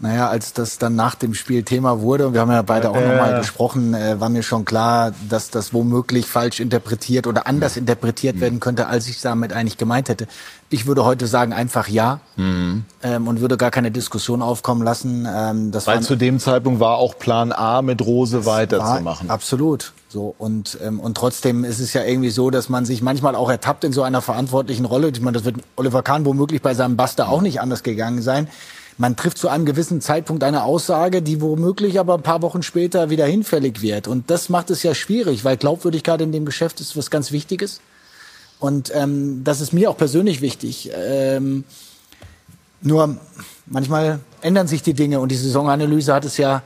Naja, als das dann nach dem Spiel Thema wurde, und wir haben ja beide auch äh, nochmal gesprochen, äh, war mir schon klar, dass das womöglich falsch interpretiert oder anders interpretiert mhm. werden könnte, als ich damit eigentlich gemeint hätte. Ich würde heute sagen, einfach ja mhm. ähm, und würde gar keine Diskussion aufkommen lassen. Ähm, das Weil zu dem Zeitpunkt war auch Plan A mit Rose weiterzumachen. Absolut. So, und, ähm, und trotzdem ist es ja irgendwie so, dass man sich manchmal auch ertappt in so einer verantwortlichen Rolle. Ich meine, das wird Oliver Kahn womöglich bei seinem Buster auch nicht anders gegangen sein man trifft zu einem gewissen Zeitpunkt eine Aussage, die womöglich aber ein paar Wochen später wieder hinfällig wird. Und das macht es ja schwierig, weil Glaubwürdigkeit in dem Geschäft ist was ganz Wichtiges. Und ähm, das ist mir auch persönlich wichtig. Ähm, nur manchmal ändern sich die Dinge und die Saisonanalyse hat es ja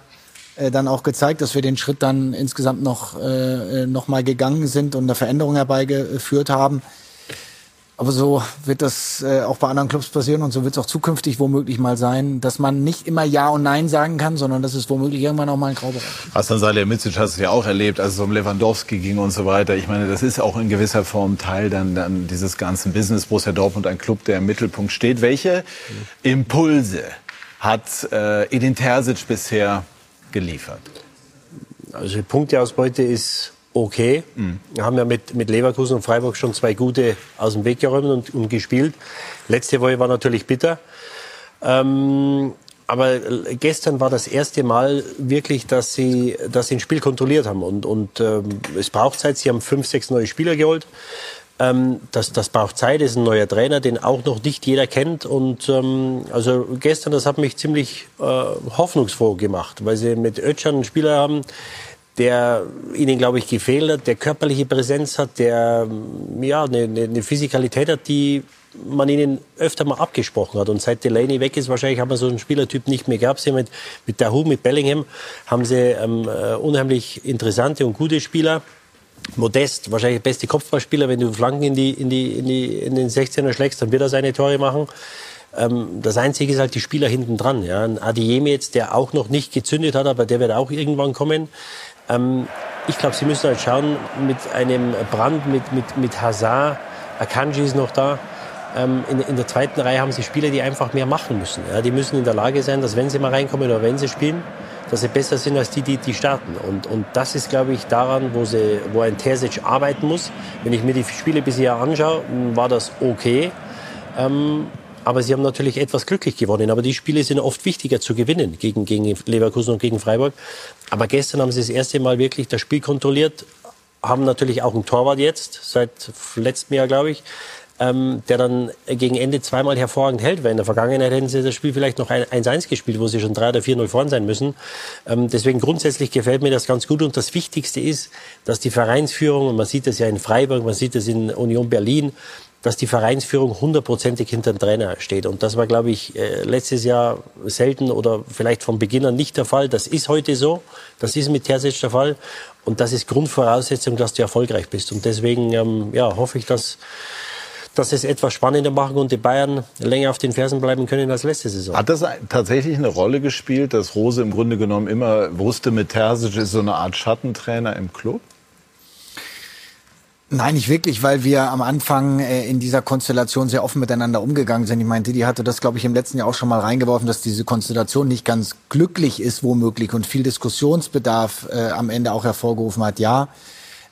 äh, dann auch gezeigt, dass wir den Schritt dann insgesamt noch, äh, noch mal gegangen sind und eine Veränderung herbeigeführt haben. Aber so wird das äh, auch bei anderen Clubs passieren und so wird es auch zukünftig womöglich mal sein, dass man nicht immer Ja und Nein sagen kann, sondern dass es womöglich irgendwann auch mal ein Graubereich gibt. Hasan Salihamidzic hat es ja auch erlebt, als es um Lewandowski ging und so weiter. Ich meine, das ist auch in gewisser Form Teil dann, dann dieses ganzen Business. Borussia Dortmund, ein Club, der im Mittelpunkt steht. Welche Impulse hat äh, Edin Terzic bisher geliefert? Also die Punkteausbeute ist okay. Mhm. Wir haben ja mit, mit Leverkusen und Freiburg schon zwei gute aus dem Weg geräumt und, und gespielt. Letzte Woche war natürlich bitter. Ähm, aber gestern war das erste Mal wirklich, dass sie, dass sie ein Spiel kontrolliert haben. Und, und ähm, es braucht Zeit. Sie haben fünf, sechs neue Spieler geholt. Ähm, das, das braucht Zeit. Das ist ein neuer Trainer, den auch noch nicht jeder kennt. Und ähm, also gestern, das hat mich ziemlich äh, hoffnungsfroh gemacht, weil sie mit Ötschern einen Spieler haben, der ihnen, glaube ich, gefehlt hat, der körperliche Präsenz hat, der ja, eine, eine Physikalität hat, die man ihnen öfter mal abgesprochen hat. Und seit Delaney weg ist, wahrscheinlich haben wir so einen Spielertyp nicht mehr gehabt. Sie mit, mit Dahu, mit Bellingham haben sie ähm, äh, unheimlich interessante und gute Spieler. Modest, wahrscheinlich der beste Kopfballspieler. Wenn du Flanken in, die, in, die, in, die, in den 16er schlägst, dann wird er seine Tore machen. Ähm, das Einzige ist halt die Spieler hinten dran. Ja. Ein Adiemi jetzt, der auch noch nicht gezündet hat, aber der wird auch irgendwann kommen. Ähm, ich glaube, sie müssen halt schauen, mit einem Brand, mit, mit, mit Hazard, Akanji ist noch da. Ähm, in, in, der zweiten Reihe haben sie Spieler, die einfach mehr machen müssen. Ja, die müssen in der Lage sein, dass wenn sie mal reinkommen oder wenn sie spielen, dass sie besser sind als die, die, die starten. Und, und das ist, glaube ich, daran, wo, sie, wo ein Terzic arbeiten muss. Wenn ich mir die Spiele bisher anschaue, war das okay. Ähm, aber sie haben natürlich etwas glücklich gewonnen. Aber die Spiele sind oft wichtiger zu gewinnen gegen, gegen Leverkusen und gegen Freiburg. Aber gestern haben sie das erste Mal wirklich das Spiel kontrolliert, haben natürlich auch einen Torwart jetzt, seit letztem Jahr, glaube ich, ähm, der dann gegen Ende zweimal hervorragend hält, weil in der Vergangenheit hätten sie das Spiel vielleicht noch 1-1 gespielt, wo sie schon 3 oder 4-0 vorn sein müssen. Ähm, deswegen grundsätzlich gefällt mir das ganz gut und das Wichtigste ist, dass die Vereinsführung, und man sieht das ja in Freiburg, man sieht das in Union Berlin, dass die Vereinsführung hundertprozentig hinter dem Trainer steht. Und das war, glaube ich, äh, letztes Jahr selten oder vielleicht von Beginn an nicht der Fall. Das ist heute so. Das ist mit Terzic der Fall. Und das ist Grundvoraussetzung, dass du erfolgreich bist. Und deswegen ähm, ja, hoffe ich, dass, dass es etwas spannender machen und die Bayern länger auf den Fersen bleiben können als letzte Saison. Hat das tatsächlich eine Rolle gespielt, dass Rose im Grunde genommen immer wusste, mit Terzic ist so eine Art Schattentrainer im Club? Nein, nicht wirklich, weil wir am Anfang äh, in dieser Konstellation sehr offen miteinander umgegangen sind. Ich meine, Didi hatte das, glaube ich, im letzten Jahr auch schon mal reingeworfen, dass diese Konstellation nicht ganz glücklich ist, womöglich, und viel Diskussionsbedarf äh, am Ende auch hervorgerufen hat. Ja,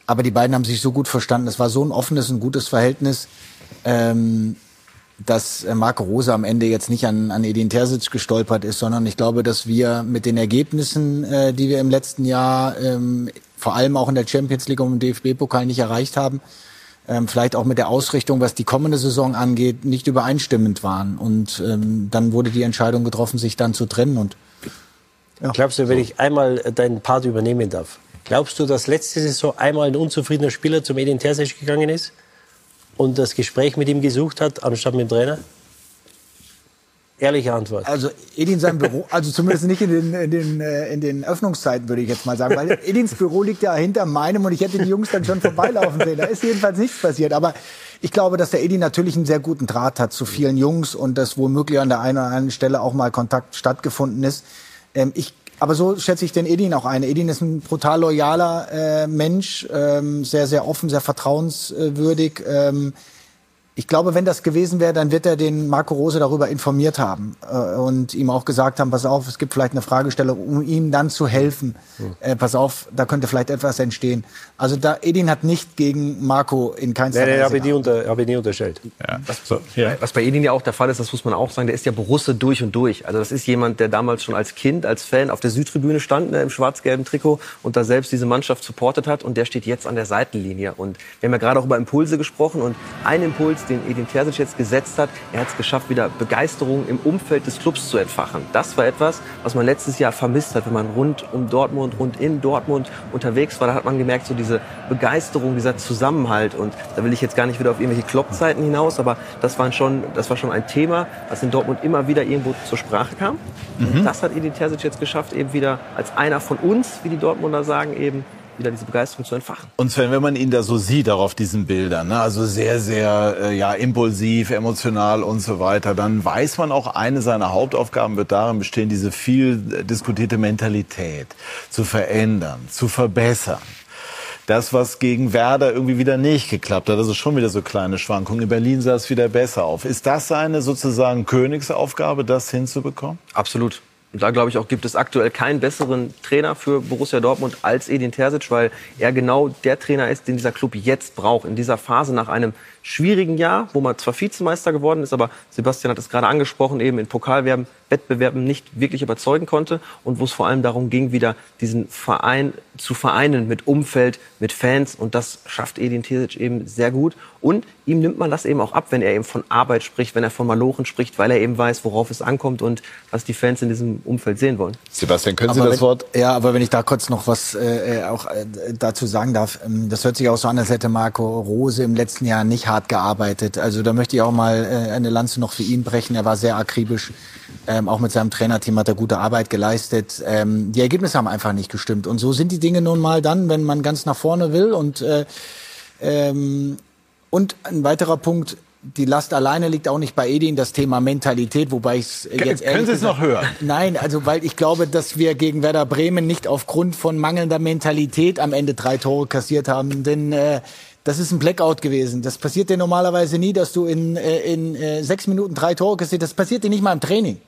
aber die beiden haben sich so gut verstanden. Es war so ein offenes und gutes Verhältnis. Ähm, dass äh, Marco Rose am Ende jetzt nicht an, an Edin Terzic gestolpert ist, sondern ich glaube, dass wir mit den Ergebnissen, äh, die wir im letzten Jahr ähm, vor allem auch in der Champions League und im DFB-Pokal nicht erreicht haben, ähm, vielleicht auch mit der Ausrichtung, was die kommende Saison angeht, nicht übereinstimmend waren. Und ähm, dann wurde die Entscheidung getroffen, sich dann zu trennen. Und ja. Glaubst du, wenn ich einmal deinen Part übernehmen darf, glaubst du, dass letzte Saison einmal ein unzufriedener Spieler zum Edin Terzic gegangen ist und das Gespräch mit ihm gesucht hat, anstatt mit dem Trainer? Ehrliche Antwort. Also Edin sein Büro, also zumindest nicht in den, in den, äh, in den Öffnungszeiten, würde ich jetzt mal sagen. Weil Edins Büro liegt ja hinter meinem und ich hätte die Jungs dann schon vorbeilaufen sehen. Da ist jedenfalls nichts passiert. Aber ich glaube, dass der Edin natürlich einen sehr guten Draht hat zu vielen Jungs und dass womöglich an der einen oder anderen Stelle auch mal Kontakt stattgefunden ist. Ähm, ich aber so schätze ich den Edin auch ein. Edin ist ein brutal loyaler äh, Mensch, ähm, sehr, sehr offen, sehr vertrauenswürdig. Ähm, ich glaube, wenn das gewesen wäre, dann wird er den Marco Rose darüber informiert haben äh, und ihm auch gesagt haben, pass auf, es gibt vielleicht eine Fragestellung, um ihm dann zu helfen. Hm. Äh, pass auf, da könnte vielleicht etwas entstehen. Also da Edin hat nicht gegen Marco in keinster Weise. Nee, habe ich, nie unter, hab ich nie unterstellt. Ja. Was, so, ja. was bei Edin ja auch der Fall ist, das muss man auch sagen, der ist ja Borusse durch und durch. Also das ist jemand, der damals schon als Kind, als Fan auf der Südtribüne stand, ne, im schwarz-gelben Trikot und da selbst diese Mannschaft supportet hat und der steht jetzt an der Seitenlinie. Und wir haben ja gerade auch über Impulse gesprochen und ein Impuls, den Edin Terzic jetzt gesetzt hat. Er hat es geschafft, wieder Begeisterung im Umfeld des Clubs zu entfachen. Das war etwas, was man letztes Jahr vermisst hat, wenn man rund um Dortmund, rund in Dortmund unterwegs war. Da hat man gemerkt, so diese Begeisterung, dieser Zusammenhalt. Und da will ich jetzt gar nicht wieder auf irgendwelche Kloppzeiten hinaus, aber das, waren schon, das war schon ein Thema, was in Dortmund immer wieder irgendwo zur Sprache kam. Mhm. das hat Edin Terzic jetzt geschafft, eben wieder als einer von uns, wie die Dortmunder sagen, eben wieder diese Begeisterung zu entfachen. Und Sven, wenn man ihn da so sieht, auch auf diesen Bildern, ne, also sehr, sehr äh, ja, impulsiv, emotional und so weiter, dann weiß man auch, eine seiner Hauptaufgaben wird darin bestehen, diese viel diskutierte Mentalität zu verändern, zu verbessern das, was gegen Werder irgendwie wieder nicht geklappt hat. Also schon wieder so kleine Schwankungen. In Berlin sah es wieder besser auf. Ist das seine sozusagen Königsaufgabe, das hinzubekommen? Absolut. Und da glaube ich auch, gibt es aktuell keinen besseren Trainer für Borussia Dortmund als Edin Terzic, weil er genau der Trainer ist, den dieser Club jetzt braucht. In dieser Phase nach einem schwierigen Jahr, wo man zwar Vizemeister geworden ist, aber Sebastian hat es gerade angesprochen, eben in Pokalwerben, Wettbewerben nicht wirklich überzeugen konnte und wo es vor allem darum ging, wieder diesen Verein zu vereinen mit Umfeld, mit Fans und das schafft Edin Terzic eben sehr gut und ihm nimmt man das eben auch ab, wenn er eben von Arbeit spricht, wenn er von Malochen spricht, weil er eben weiß, worauf es ankommt und was die Fans in diesem Umfeld sehen wollen. Sebastian, können Sie aber das wenn, Wort? Ja, aber wenn ich da kurz noch was äh, auch äh, dazu sagen darf, ähm, das hört sich auch so an, als hätte Marco Rose im letzten Jahr nicht hart gearbeitet. Also da möchte ich auch mal äh, eine Lanze noch für ihn brechen. Er war sehr akribisch. Ähm, auch mit seinem Trainerteam hat er gute Arbeit geleistet. Ähm, die Ergebnisse haben einfach nicht gestimmt. Und so sind die Dinge nun mal dann, wenn man ganz nach vorne will. Und, äh, ähm, und ein weiterer Punkt, die Last alleine liegt auch nicht bei Edin, das Thema Mentalität, wobei ich es jetzt Können Sie es noch hören? Nein, also weil ich glaube, dass wir gegen Werder Bremen nicht aufgrund von mangelnder Mentalität am Ende drei Tore kassiert haben, denn äh, das ist ein Blackout gewesen. Das passiert dir normalerweise nie, dass du in, äh, in äh, sechs Minuten drei Tore kassierst. Das passiert dir nicht mal im Training.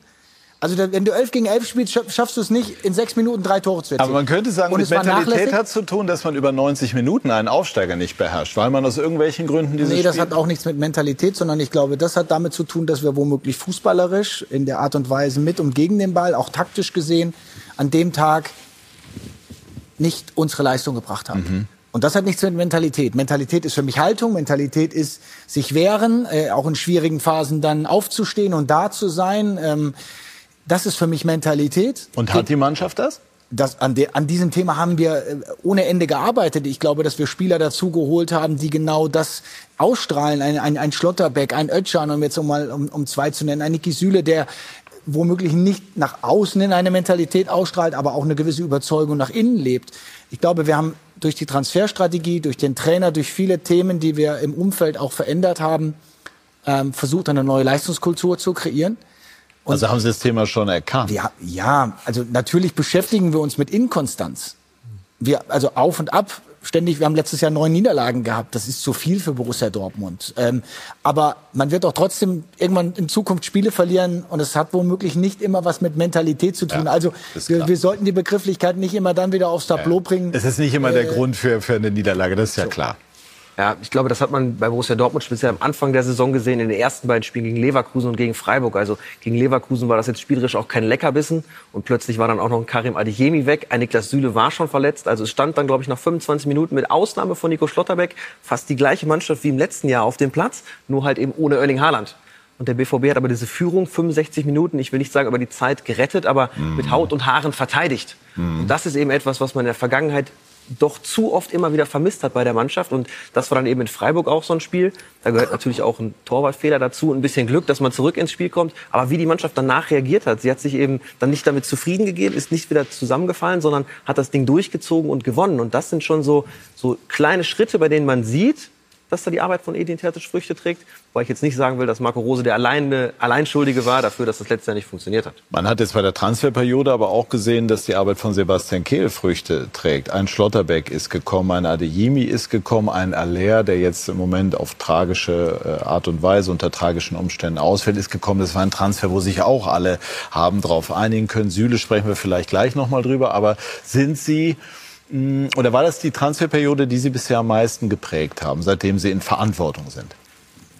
Also wenn du elf gegen elf spielst, schaffst du es nicht, in sechs Minuten drei Tore zu erzielen. Aber man könnte sagen, Und mit Mentalität hat zu tun, dass man über 90 Minuten einen Aufsteiger nicht beherrscht, weil man aus irgendwelchen Gründen dieses Nee, das Spiel hat auch nichts mit Mentalität, sondern ich glaube, das hat damit zu tun, dass wir womöglich fußballerisch in der Art und Weise mit und gegen den Ball, auch taktisch gesehen, an dem Tag nicht unsere Leistung gebracht haben. Mhm. Und das hat nichts mit Mentalität. Mentalität ist für mich Haltung. Mentalität ist sich wehren, äh, auch in schwierigen Phasen dann aufzustehen und da zu sein. Ähm, das ist für mich Mentalität. Und hat die Mannschaft das? Das, an, de, an diesem Thema haben wir äh, ohne Ende gearbeitet. Ich glaube, dass wir Spieler dazu geholt haben, die genau das ausstrahlen. Ein, ein, ein Schlotterbeck, ein Ötschan, um jetzt um mal um, um zwei zu nennen, ein Niki Süle, der womöglich nicht nach außen in eine Mentalität ausstrahlt, aber auch eine gewisse Überzeugung nach innen lebt. Ich glaube, wir haben durch die Transferstrategie, durch den Trainer, durch viele Themen, die wir im Umfeld auch verändert haben, ähm, versucht, eine neue Leistungskultur zu kreieren. Und also haben Sie das Thema schon erkannt? Ja, ja, also natürlich beschäftigen wir uns mit Inkonstanz. Wir, also auf und ab ständig, wir haben letztes Jahr neun Niederlagen gehabt. Das ist zu viel für Borussia Dortmund. Ähm, aber man wird auch trotzdem irgendwann in Zukunft Spiele verlieren und es hat womöglich nicht immer was mit Mentalität zu tun. Ja, also wir, wir, sollten die Begrifflichkeit nicht immer dann wieder aufs Tableau ja. bringen. Es ist nicht immer der äh, Grund für, für eine Niederlage, das ist ja so. klar. Ja, ich glaube, das hat man bei Borussia Dortmund speziell am Anfang der Saison gesehen, in den ersten beiden Spielen gegen Leverkusen und gegen Freiburg. Also gegen Leverkusen war das jetzt spielerisch auch kein Leckerbissen. Und plötzlich war dann auch noch ein Karim Adeyemi weg. Ein Niklas Süle war schon verletzt. Also es stand dann, glaube ich, nach 25 Minuten mit Ausnahme von Nico Schlotterbeck fast die gleiche Mannschaft wie im letzten Jahr auf dem Platz, nur halt eben ohne Erling Haaland. Und der BVB hat aber diese Führung 65 Minuten, ich will nicht sagen über die Zeit gerettet, aber Mhm. mit Haut und Haaren verteidigt. Und das ist eben etwas, was man in der Vergangenheit doch zu oft immer wieder vermisst hat bei der Mannschaft. Und das war dann eben in Freiburg auch so ein Spiel. Da gehört natürlich auch ein Torwartfehler dazu, ein bisschen Glück, dass man zurück ins Spiel kommt. Aber wie die Mannschaft danach reagiert hat, sie hat sich eben dann nicht damit zufrieden gegeben, ist nicht wieder zusammengefallen, sondern hat das Ding durchgezogen und gewonnen. Und das sind schon so, so kleine Schritte, bei denen man sieht, dass da die Arbeit von Edin Terzic Früchte trägt. Weil ich jetzt nicht sagen will, dass Marco Rose der alleine, Alleinschuldige war dafür, dass das letztes Jahr nicht funktioniert hat. Man hat jetzt bei der Transferperiode aber auch gesehen, dass die Arbeit von Sebastian Kehl Früchte trägt. Ein Schlotterbeck ist gekommen, ein Adeyemi ist gekommen, ein Aller, der jetzt im Moment auf tragische äh, Art und Weise unter tragischen Umständen ausfällt, ist gekommen. Das war ein Transfer, wo sich auch alle haben drauf einigen können. Süle sprechen wir vielleicht gleich noch mal drüber. Aber sind Sie oder war das die Transferperiode, die Sie bisher am meisten geprägt haben, seitdem Sie in Verantwortung sind?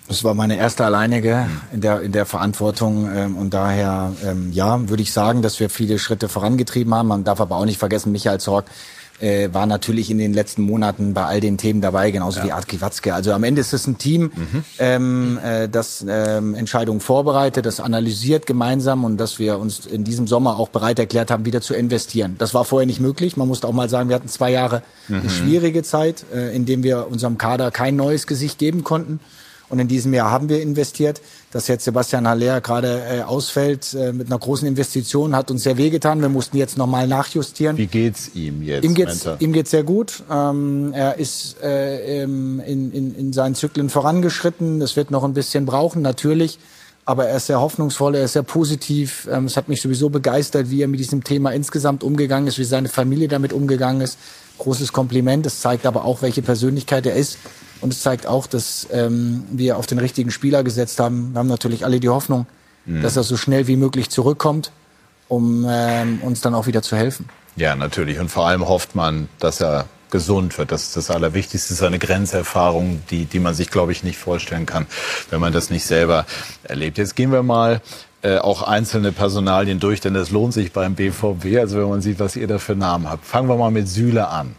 Das war meine erste alleinige in der, in der Verantwortung. Ähm, und daher, ähm, ja, würde ich sagen, dass wir viele Schritte vorangetrieben haben. Man darf aber auch nicht vergessen, Michael Zorg äh, war natürlich in den letzten Monaten bei all den Themen dabei, genauso wie Art Watzke. Also am Ende ist es ein Team, ähm, äh, das ähm, Entscheidungen vorbereitet, das analysiert gemeinsam und dass wir uns in diesem Sommer auch bereit erklärt haben, wieder zu investieren. Das war vorher nicht möglich. Man musste auch mal sagen, wir hatten zwei Jahre eine Mhm. schwierige Zeit, äh, in dem wir unserem Kader kein neues Gesicht geben konnten. Und in diesem Jahr haben wir investiert. Dass jetzt Sebastian Haller gerade äh, ausfällt äh, mit einer großen Investition, hat uns sehr wehgetan. Wir mussten jetzt nochmal nachjustieren. Wie geht's ihm jetzt? Ihm geht's, Mentor? ihm geht's sehr gut. Ähm, er ist äh, in, in, in seinen Zyklen vorangeschritten. Das wird noch ein bisschen brauchen, natürlich. Aber er ist sehr hoffnungsvoll, er ist sehr positiv. Ähm, es hat mich sowieso begeistert, wie er mit diesem Thema insgesamt umgegangen ist, wie seine Familie damit umgegangen ist. Großes Kompliment. Es zeigt aber auch, welche Persönlichkeit er ist. Und es zeigt auch, dass ähm, wir auf den richtigen Spieler gesetzt haben. Wir haben natürlich alle die Hoffnung, Mhm. dass er so schnell wie möglich zurückkommt, um ähm, uns dann auch wieder zu helfen. Ja, natürlich. Und vor allem hofft man, dass er gesund wird. Das ist das Allerwichtigste, seine Grenzerfahrung, die, die man sich, glaube ich, nicht vorstellen kann, wenn man das nicht selber erlebt. Jetzt gehen wir mal äh, auch einzelne Personalien durch, denn das lohnt sich beim BVB, also wenn man sieht, was ihr da für Namen habt. Fangen wir mal mit Süle an.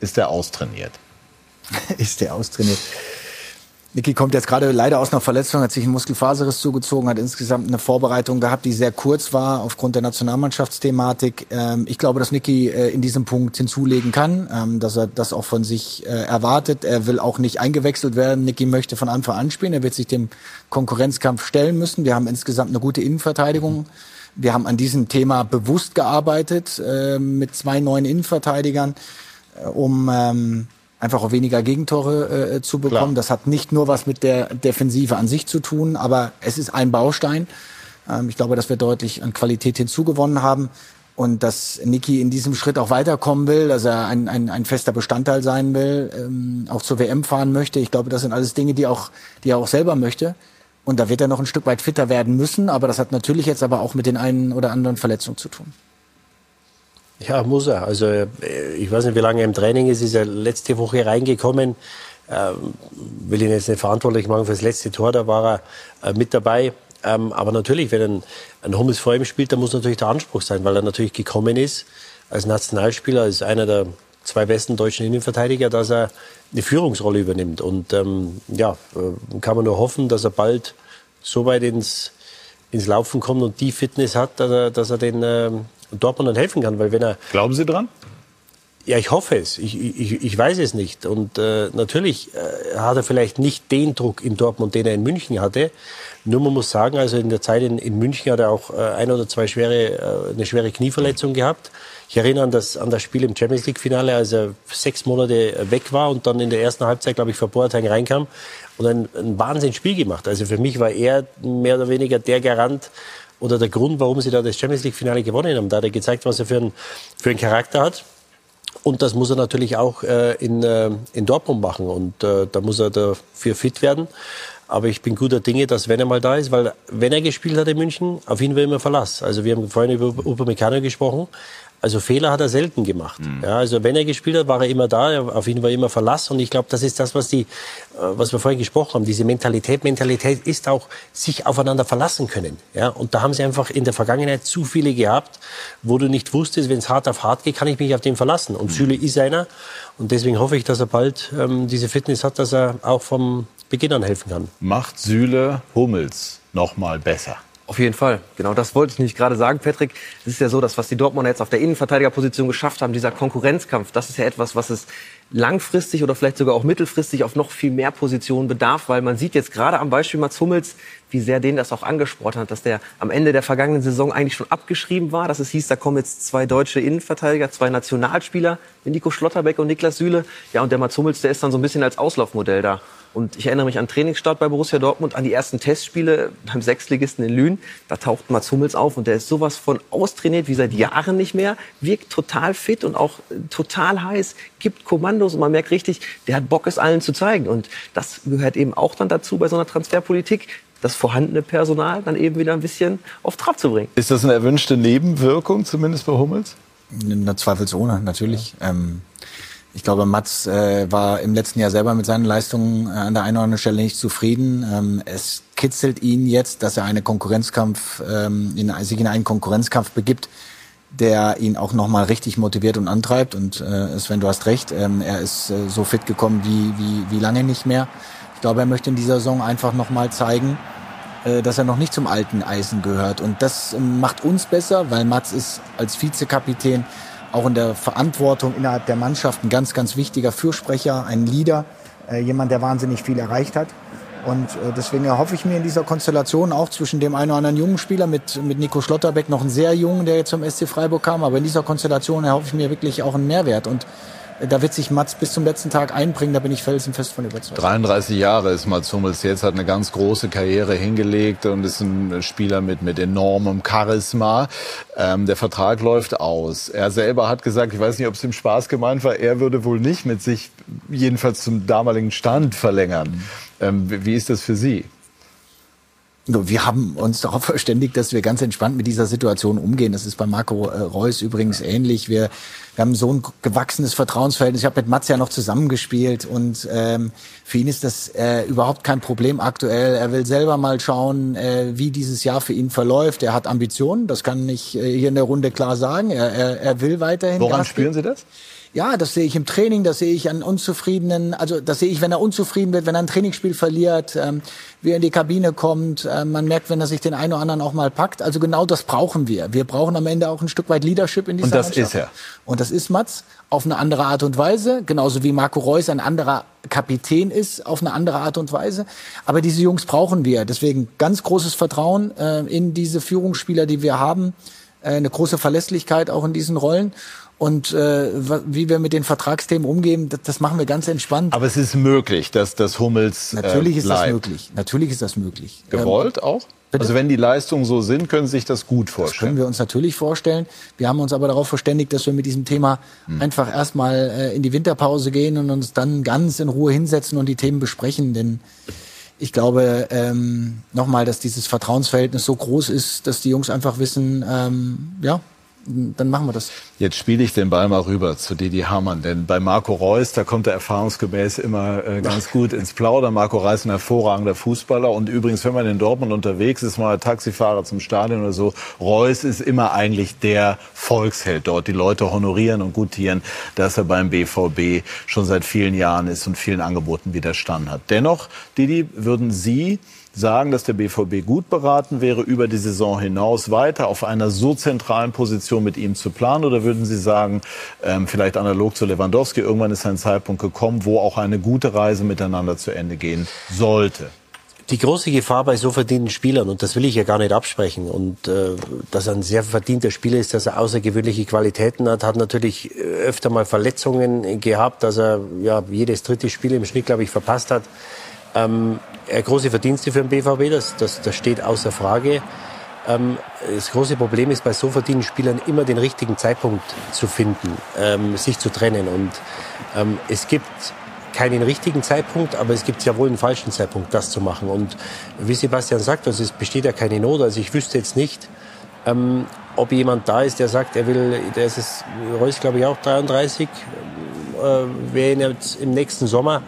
Ist der austrainiert? ist der austrainiert. Niki kommt jetzt gerade leider aus einer Verletzung, hat sich einen Muskelfaserriss zugezogen, hat insgesamt eine Vorbereitung gehabt, die sehr kurz war aufgrund der Nationalmannschaftsthematik. Ähm, ich glaube, dass Niki äh, in diesem Punkt hinzulegen kann, ähm, dass er das auch von sich äh, erwartet. Er will auch nicht eingewechselt werden. Niki möchte von Anfang an spielen. Er wird sich dem Konkurrenzkampf stellen müssen. Wir haben insgesamt eine gute Innenverteidigung. Wir haben an diesem Thema bewusst gearbeitet äh, mit zwei neuen Innenverteidigern, um ähm, einfach auch weniger Gegentore äh, zu bekommen. Das hat nicht nur was mit der Defensive an sich zu tun, aber es ist ein Baustein. Ähm, ich glaube, dass wir deutlich an Qualität hinzugewonnen haben und dass Niki in diesem Schritt auch weiterkommen will, dass er ein, ein, ein fester Bestandteil sein will, ähm, auch zur WM fahren möchte. Ich glaube, das sind alles Dinge, die, auch, die er auch selber möchte. Und da wird er noch ein Stück weit fitter werden müssen, aber das hat natürlich jetzt aber auch mit den einen oder anderen Verletzungen zu tun. Ja, muss er. Also äh, ich weiß nicht, wie lange er im Training ist. Ist er letzte Woche reingekommen. Ähm, will ihn jetzt nicht verantwortlich machen für das letzte Tor. Da war er äh, mit dabei. Ähm, aber natürlich, wenn ein, ein Hummels vor ihm spielt, dann muss natürlich der Anspruch sein, weil er natürlich gekommen ist als Nationalspieler, als einer der zwei besten deutschen Innenverteidiger, dass er eine Führungsrolle übernimmt. Und ähm, ja, äh, kann man nur hoffen, dass er bald so weit ins, ins Laufen kommt und die Fitness hat, dass er, dass er den ähm, Dortmund helfen kann. Weil wenn er Glauben Sie dran? Ja, ich hoffe es. Ich, ich, ich weiß es nicht. Und äh, natürlich äh, hat er vielleicht nicht den Druck in Dortmund, den er in München hatte. Nur man muss sagen, also in der Zeit in, in München hat er auch äh, ein oder zwei schwere, äh, eine schwere Knieverletzung gehabt. Ich erinnere an das, an das Spiel im Champions League Finale, als er sechs Monate weg war und dann in der ersten Halbzeit, glaube ich, vor Boateng reinkam und ein, ein Wahnsinnsspiel gemacht. Also für mich war er mehr oder weniger der Garant oder der Grund, warum sie da das Champions League Finale gewonnen haben. Da hat er gezeigt, was er für, ein, für einen Charakter hat. Und das muss er natürlich auch äh, in, äh, in Dortmund machen. Und äh, da muss er dafür fit werden. Aber ich bin guter Dinge, dass wenn er mal da ist, weil wenn er gespielt hat in München, auf ihn will immer Verlass. Also wir haben vorhin über Upamecano gesprochen. Also Fehler hat er selten gemacht. Mhm. Ja, also wenn er gespielt hat, war er immer da, auf ihn war immer Verlass. Und ich glaube, das ist das, was, die, äh, was wir vorhin gesprochen haben, diese Mentalität. Mentalität ist auch, sich aufeinander verlassen können. Ja, und da haben sie einfach in der Vergangenheit zu viele gehabt, wo du nicht wusstest, wenn es hart auf hart geht, kann ich mich auf den verlassen. Und mhm. Süle ist einer. Und deswegen hoffe ich, dass er bald ähm, diese Fitness hat, dass er auch vom Beginn an helfen kann. Macht Süle Hummels noch mal besser? Auf jeden Fall. Genau das wollte ich nicht gerade sagen, Patrick. Es ist ja so, dass was die Dortmunder jetzt auf der Innenverteidigerposition geschafft haben, dieser Konkurrenzkampf, das ist ja etwas, was es langfristig oder vielleicht sogar auch mittelfristig auf noch viel mehr Positionen bedarf, weil man sieht jetzt gerade am Beispiel Mats Hummels, wie sehr den das auch angesprochen hat, dass der am Ende der vergangenen Saison eigentlich schon abgeschrieben war, dass es hieß, da kommen jetzt zwei deutsche Innenverteidiger, zwei Nationalspieler, Nico Schlotterbeck und Niklas Süle. Ja, und der Mats Hummels, der ist dann so ein bisschen als Auslaufmodell da. Und ich erinnere mich an Trainingsstart bei Borussia Dortmund, an die ersten Testspiele beim Sechstligisten in Lünen. Da taucht Mats Hummels auf und der ist sowas von austrainiert wie seit Jahren nicht mehr, wirkt total fit und auch total heiß, gibt Kommandos und man merkt richtig, der hat Bock, es allen zu zeigen. Und das gehört eben auch dann dazu bei so einer Transferpolitik, das vorhandene Personal dann eben wieder ein bisschen auf Trab zu bringen. Ist das eine erwünschte Nebenwirkung, zumindest bei Hummels? Na, zweifelsohne, natürlich. Ähm ich glaube, Mats äh, war im letzten Jahr selber mit seinen Leistungen äh, an der einen oder anderen Stelle nicht zufrieden. Ähm, es kitzelt ihn jetzt, dass er eine Konkurrenzkampf, ähm, in, sich in einen Konkurrenzkampf begibt, der ihn auch nochmal richtig motiviert und antreibt. Und äh, Sven, du hast recht, ähm, er ist äh, so fit gekommen wie, wie, wie lange nicht mehr. Ich glaube, er möchte in dieser Saison einfach nochmal zeigen, äh, dass er noch nicht zum alten Eisen gehört. Und das ähm, macht uns besser, weil Mats ist als Vizekapitän auch in der Verantwortung innerhalb der Mannschaft ein ganz, ganz wichtiger Fürsprecher, ein Leader, äh, jemand, der wahnsinnig viel erreicht hat. Und äh, deswegen erhoffe ich mir in dieser Konstellation auch zwischen dem einen oder anderen jungen Spieler mit, mit Nico Schlotterbeck, noch einen sehr jungen, der jetzt zum SC Freiburg kam, aber in dieser Konstellation erhoffe ich mir wirklich auch einen Mehrwert. Und da wird sich Mats bis zum letzten Tag einbringen, da bin ich felsenfest von überzeugt. 33 Jahre ist Mats Hummels jetzt, hat eine ganz große Karriere hingelegt und ist ein Spieler mit, mit enormem Charisma. Ähm, der Vertrag läuft aus. Er selber hat gesagt, ich weiß nicht, ob es ihm Spaß gemeint war, er würde wohl nicht mit sich jedenfalls zum damaligen Stand verlängern. Ähm, wie ist das für Sie? Wir haben uns darauf verständigt, dass wir ganz entspannt mit dieser Situation umgehen. Das ist bei Marco äh, Reus übrigens ähnlich. Wir, wir haben so ein gewachsenes Vertrauensverhältnis. Ich habe mit Mats ja noch zusammengespielt und ähm, für ihn ist das äh, überhaupt kein Problem aktuell. Er will selber mal schauen, äh, wie dieses Jahr für ihn verläuft. Er hat Ambitionen, das kann ich äh, hier in der Runde klar sagen. Er, er, er will weiterhin. Woran spielen Sie das? Ja, das sehe ich im Training, das sehe ich an unzufriedenen, also das sehe ich, wenn er unzufrieden wird, wenn er ein Trainingsspiel verliert, ähm, wie er in die Kabine kommt. Äh, man merkt, wenn er sich den einen oder anderen auch mal packt. Also genau das brauchen wir. Wir brauchen am Ende auch ein Stück weit Leadership in dieser Und das Mannschaft. ist er. Und das ist Mats auf eine andere Art und Weise, genauso wie Marco Reus ein anderer Kapitän ist auf eine andere Art und Weise. Aber diese Jungs brauchen wir. Deswegen ganz großes Vertrauen äh, in diese Führungsspieler, die wir haben. Äh, eine große Verlässlichkeit auch in diesen Rollen. Und äh, wie wir mit den Vertragsthemen umgehen, das, das, machen wir ganz entspannt. Aber es ist möglich, dass das Hummels äh, Natürlich ist bleibt. das möglich. Natürlich ist das möglich. Gewollt ähm, auch? Bitte? Also wenn die Leistungen so sind, können Sie sich das gut vorstellen? Das können wir uns natürlich vorstellen. Wir haben uns aber darauf verständigt, dass wir mit diesem Thema hm. einfach erstmal äh, in die Winterpause gehen und uns dann ganz in Ruhe hinsetzen und die Themen besprechen. Denn ich glaube ähm, nochmal, dass dieses Vertrauensverhältnis so groß ist, dass die Jungs einfach wissen, ähm, ja, dann machen wir das. Jetzt spiele ich den Ball mal rüber zu Didi Hamann, denn bei Marco Reus, da kommt er erfahrungsgemäß immer äh, ganz gut ins Plaudern. Marco Reus ist ein hervorragender Fußballer und übrigens, wenn man in Dortmund unterwegs ist, mal Taxifahrer zum Stadion oder so, Reus ist immer eigentlich der Volksheld dort. Die Leute honorieren und gutieren, dass er beim BVB schon seit vielen Jahren ist und vielen Angeboten widerstanden hat. Dennoch, Didi, würden Sie sagen, dass der BVB gut beraten wäre, über die Saison hinaus weiter auf einer so zentralen Position mit ihm zu planen? Oder würden Sie sagen, ähm, vielleicht analog zu Lewandowski, irgendwann ist ein Zeitpunkt gekommen, wo auch eine gute Reise miteinander zu Ende gehen sollte? Die große Gefahr bei so verdienten Spielern, und das will ich ja gar nicht absprechen, und äh, dass er ein sehr verdienter Spieler ist, dass er außergewöhnliche Qualitäten hat, hat natürlich öfter mal Verletzungen gehabt, dass er ja jedes dritte Spiel im Schnitt, glaube ich, verpasst hat. Ähm, große Verdienste für den BVB, das, das, das steht außer Frage. Ähm, das große Problem ist bei so verdienten Spielern immer den richtigen Zeitpunkt zu finden, ähm, sich zu trennen. Und ähm, es gibt keinen richtigen Zeitpunkt, aber es gibt ja wohl einen falschen Zeitpunkt, das zu machen. Und wie Sebastian sagt, also es besteht ja keine Not. Also ich wüsste jetzt nicht, ähm, ob jemand da ist, der sagt, er will, der ist es, Reus glaube ich auch 33, äh, wer ihn jetzt im nächsten Sommer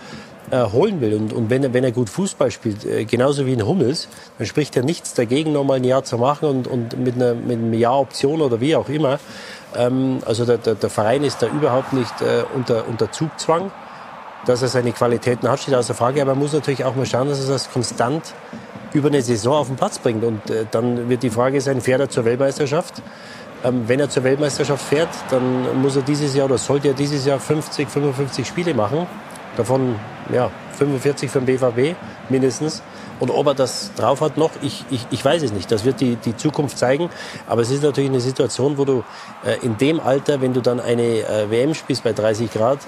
äh, holen will. Und, und wenn, er, wenn er gut Fußball spielt, äh, genauso wie in Hummels, dann spricht er nichts dagegen, nochmal ein Jahr zu machen und, und mit, einer, mit einem Jahr Option oder wie auch immer. Ähm, also der, der, der Verein ist da überhaupt nicht äh, unter, unter Zugzwang, dass er seine Qualitäten hat, steht außer Frage. Aber man muss natürlich auch mal schauen, dass er das konstant über eine Saison auf den Platz bringt. Und äh, dann wird die Frage sein, fährt er zur Weltmeisterschaft? Ähm, wenn er zur Weltmeisterschaft fährt, dann muss er dieses Jahr oder sollte er dieses Jahr 50, 55 Spiele machen. Davon ja, 45 für BVB mindestens. Und ob er das drauf hat noch, ich, ich, ich weiß es nicht. Das wird die, die Zukunft zeigen. Aber es ist natürlich eine Situation, wo du äh, in dem Alter, wenn du dann eine äh, WM spielst bei 30 Grad,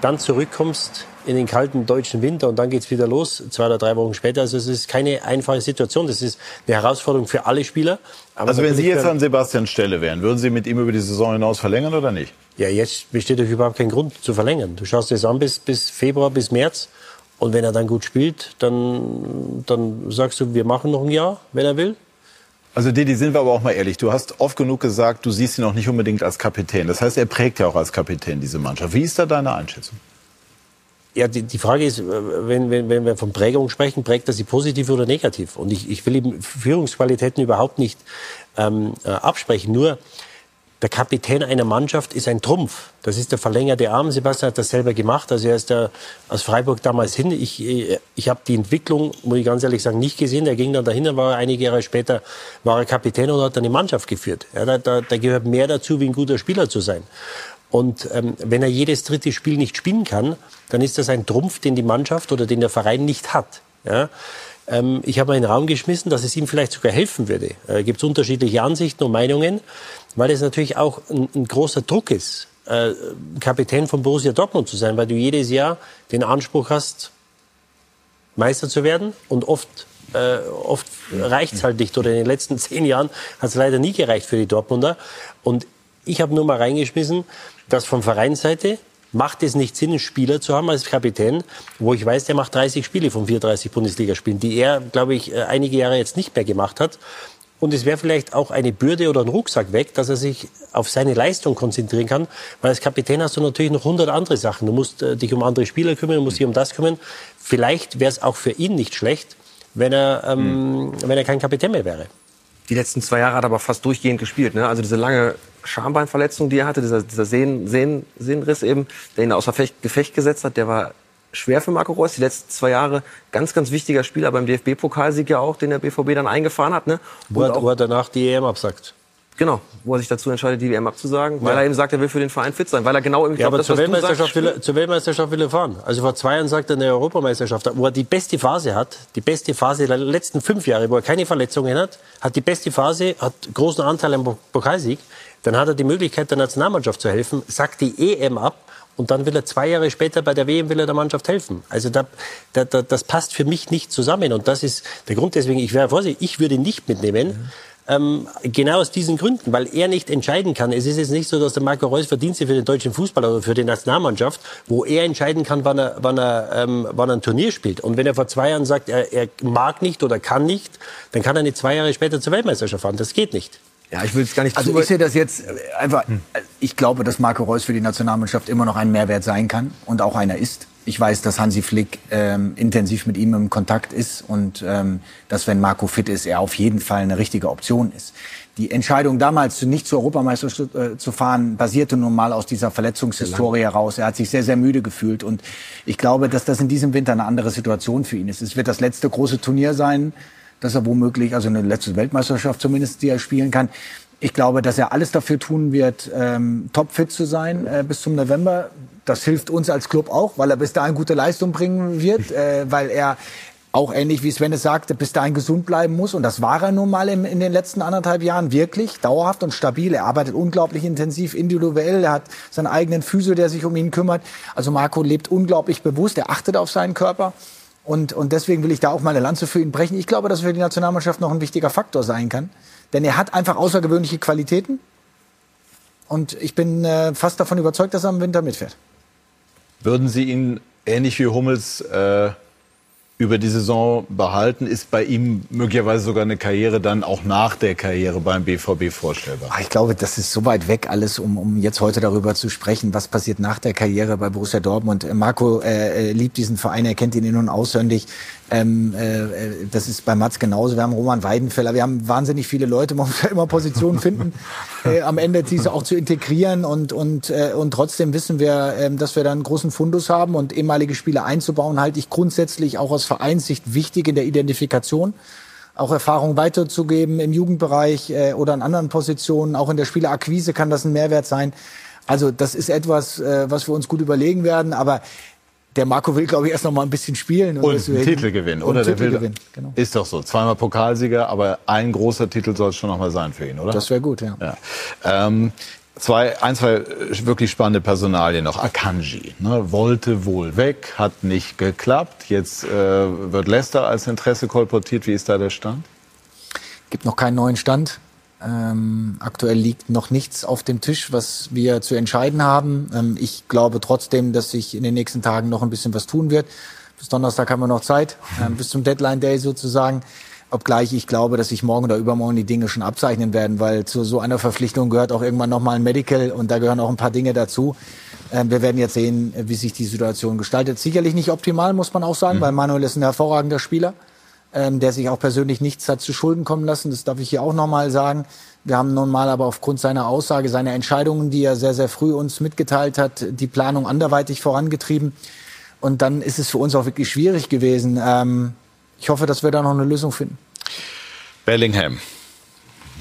dann zurückkommst in den kalten deutschen Winter und dann geht's wieder los, zwei oder drei Wochen später. Also es ist keine einfache Situation. Das ist eine Herausforderung für alle Spieler. Aber also wenn Sie jetzt an Sebastians Stelle wären, würden Sie mit ihm über die Saison hinaus verlängern oder nicht? Ja, jetzt besteht doch überhaupt kein Grund zu verlängern. Du schaust es an bis, bis Februar, bis März. Und wenn er dann gut spielt, dann, dann sagst du, wir machen noch ein Jahr, wenn er will. Also Didi, sind wir aber auch mal ehrlich. Du hast oft genug gesagt, du siehst ihn auch nicht unbedingt als Kapitän. Das heißt, er prägt ja auch als Kapitän diese Mannschaft. Wie ist da deine Einschätzung? Ja, die, die Frage ist, wenn, wenn, wenn wir von Prägung sprechen, prägt er sie positiv oder negativ? Und ich, ich will ihm Führungsqualitäten überhaupt nicht ähm, äh, absprechen. Nur der Kapitän einer Mannschaft ist ein Trumpf. Das ist der verlängerte Arm. Sebastian hat das selber gemacht. Also er ist da aus Freiburg damals hin. Ich, ich habe die Entwicklung, muss ich ganz ehrlich sagen, nicht gesehen. Er ging dann dahin, war einige Jahre später war er Kapitän und hat dann die Mannschaft geführt. Ja, da, da, da gehört mehr dazu, wie ein guter Spieler zu sein. Und ähm, wenn er jedes dritte Spiel nicht spielen kann, dann ist das ein Trumpf, den die Mannschaft oder den der Verein nicht hat. Ja? Ähm, ich habe in den Raum geschmissen, dass es ihm vielleicht sogar helfen würde. Äh, Gibt es unterschiedliche Ansichten und Meinungen, weil es natürlich auch ein, ein großer Druck ist, äh, Kapitän von Borussia Dortmund zu sein, weil du jedes Jahr den Anspruch hast, Meister zu werden und oft äh, oft reicht es halt nicht. Oder in den letzten zehn Jahren hat es leider nie gereicht für die Dortmunder. Und ich habe nur mal reingeschmissen, dass von Vereinsseite macht es nicht Sinn, einen Spieler zu haben als Kapitän, wo ich weiß, der macht 30 Spiele von 34 Bundesligaspielen, die er, glaube ich, äh, einige Jahre jetzt nicht mehr gemacht hat. Und es wäre vielleicht auch eine Bürde oder ein Rucksack weg, dass er sich auf seine Leistung konzentrieren kann. Weil als Kapitän hast du natürlich noch 100 andere Sachen. Du musst äh, dich um andere Spieler kümmern, du musst dich um das kümmern. Vielleicht wäre es auch für ihn nicht schlecht, wenn er, ähm, mhm. wenn er kein Kapitän mehr wäre. Die letzten zwei Jahre hat er aber fast durchgehend gespielt. Ne? Also diese lange Schambeinverletzung, die er hatte, dieser, dieser Sehnen, Sehnen, Sehnenriss eben, der ihn außer Gefecht, Gefecht gesetzt hat, der war schwer für Marco Reus. Die letzten zwei Jahre ganz, ganz wichtiger Spieler beim DFB-Pokalsieg ja auch, den der BVB dann eingefahren hat. Ne? Wo, er, wo er danach die EM absagt. Genau, wo er sich dazu entscheidet, die WM abzusagen, weil er eben sagt, er will für den Verein fit sein, weil er genau irgendwie ja, glaubt, aber zur Weltmeisterschaft, sagst, will er, zur Weltmeisterschaft will er fahren. Also vor zwei Jahren sagt er eine Europameisterschaft, wo er die beste Phase hat, die beste Phase der letzten fünf Jahre, wo er keine Verletzungen hat, hat die beste Phase, hat großen Anteil am Pokalsieg, dann hat er die Möglichkeit, der Nationalmannschaft zu helfen, sagt die EM ab und dann will er zwei Jahre später bei der WM will er der Mannschaft helfen. Also da, da, da, das passt für mich nicht zusammen und das ist der Grund. Deswegen ich wäre vorsichtig, ich würde ihn nicht mitnehmen. Mhm ähm, genau aus diesen Gründen, weil er nicht entscheiden kann. Es ist jetzt nicht so, dass der Marco Reus Verdienste für den deutschen Fußball oder für die Nationalmannschaft, wo er entscheiden kann, wann er, wann er, ähm, wann er ein Turnier spielt. Und wenn er vor zwei Jahren sagt, er, er mag nicht oder kann nicht, dann kann er nicht zwei Jahre später zur Weltmeisterschaft fahren. Das geht nicht. Ja, ich will es gar nicht. Also ich sehe das jetzt einfach. Ich glaube, dass Marco Reus für die Nationalmannschaft immer noch ein Mehrwert sein kann und auch einer ist. Ich weiß, dass Hansi Flick ähm, intensiv mit ihm im Kontakt ist und ähm, dass, wenn Marco fit ist, er auf jeden Fall eine richtige Option ist. Die Entscheidung damals, nicht zur Europameisterschaft äh, zu fahren, basierte nun mal aus dieser Verletzungshistorie heraus. Er hat sich sehr, sehr müde gefühlt. Und ich glaube, dass das in diesem Winter eine andere Situation für ihn ist. Es wird das letzte große Turnier sein, dass er womöglich, also eine letzte Weltmeisterschaft zumindest, die er spielen kann. Ich glaube, dass er alles dafür tun wird, ähm, topfit zu sein äh, bis zum November. Das hilft uns als Club auch, weil er bis dahin gute Leistung bringen wird, äh, weil er auch ähnlich wie Sven es sagte, bis dahin gesund bleiben muss. Und das war er nun mal im, in den letzten anderthalb Jahren wirklich dauerhaft und stabil. Er arbeitet unglaublich intensiv, individuell. Er hat seinen eigenen Physio, der sich um ihn kümmert. Also Marco lebt unglaublich bewusst. Er achtet auf seinen Körper. Und, und deswegen will ich da auch mal eine Lanze für ihn brechen. Ich glaube, dass er für die Nationalmannschaft noch ein wichtiger Faktor sein kann. Denn er hat einfach außergewöhnliche Qualitäten. Und ich bin äh, fast davon überzeugt, dass er im Winter mitfährt. Würden Sie ihn ähnlich wie Hummels äh, über die Saison behalten? Ist bei ihm möglicherweise sogar eine Karriere dann auch nach der Karriere beim BVB vorstellbar? Ah, Ich glaube, das ist so weit weg alles, um, um jetzt heute darüber zu sprechen, was passiert nach der Karriere bei Borussia Dortmund. Marco äh, äh, liebt diesen Verein, er kennt ihn in- und auswendig. Ähm, äh, äh, das ist bei Mats genauso. Wir haben Roman Weidenfeller, wir haben wahnsinnig viele Leute, man muss ja immer Positionen finden, äh, am Ende diese auch zu integrieren und, und, äh, und trotzdem wissen wir, ähm, dass wir da einen großen Fundus haben und ehemalige Spieler einzubauen, halte ich grundsätzlich auch aus Vereinssicht wichtig in der Identifikation auch Erfahrung weiterzugeben im Jugendbereich äh, oder in anderen Positionen. Auch in der Spielerakquise kann das ein Mehrwert sein. Also das ist etwas, äh, was wir uns gut überlegen werden. Aber der Marco will, glaube ich, erst noch mal ein bisschen spielen. Und deswegen- einen Titel gewinnen, und oder? Der Titel will, gewinnen, genau. Ist doch so. Zweimal Pokalsieger, aber ein großer Titel soll es schon noch mal sein für ihn, oder? Das wäre gut, ja. Ja. Ähm, zwei, ein, zwei wirklich spannende Personalien noch. Akanji ne, wollte wohl weg, hat nicht geklappt. Jetzt äh, wird Leicester als Interesse kolportiert. Wie ist da der Stand? gibt noch keinen neuen Stand. Ähm, aktuell liegt noch nichts auf dem Tisch, was wir zu entscheiden haben. Ähm, ich glaube trotzdem, dass sich in den nächsten Tagen noch ein bisschen was tun wird. Bis Donnerstag haben wir noch Zeit, ähm, bis zum Deadline Day sozusagen. Obgleich ich glaube, dass sich morgen oder übermorgen die Dinge schon abzeichnen werden, weil zu so einer Verpflichtung gehört auch irgendwann nochmal ein Medical und da gehören auch ein paar Dinge dazu. Ähm, wir werden jetzt sehen, wie sich die Situation gestaltet. Sicherlich nicht optimal, muss man auch sagen, weil Manuel ist ein hervorragender Spieler ähm, der sich auch persönlich nichts hat zu Schulden kommen lassen. Das darf ich hier auch nochmal sagen. Wir haben nun mal aber aufgrund seiner Aussage, seiner Entscheidungen, die er sehr, sehr früh uns mitgeteilt hat, die Planung anderweitig vorangetrieben. Und dann ist es für uns auch wirklich schwierig gewesen. Ähm, ich hoffe, dass wir da noch eine Lösung finden. Bellingham.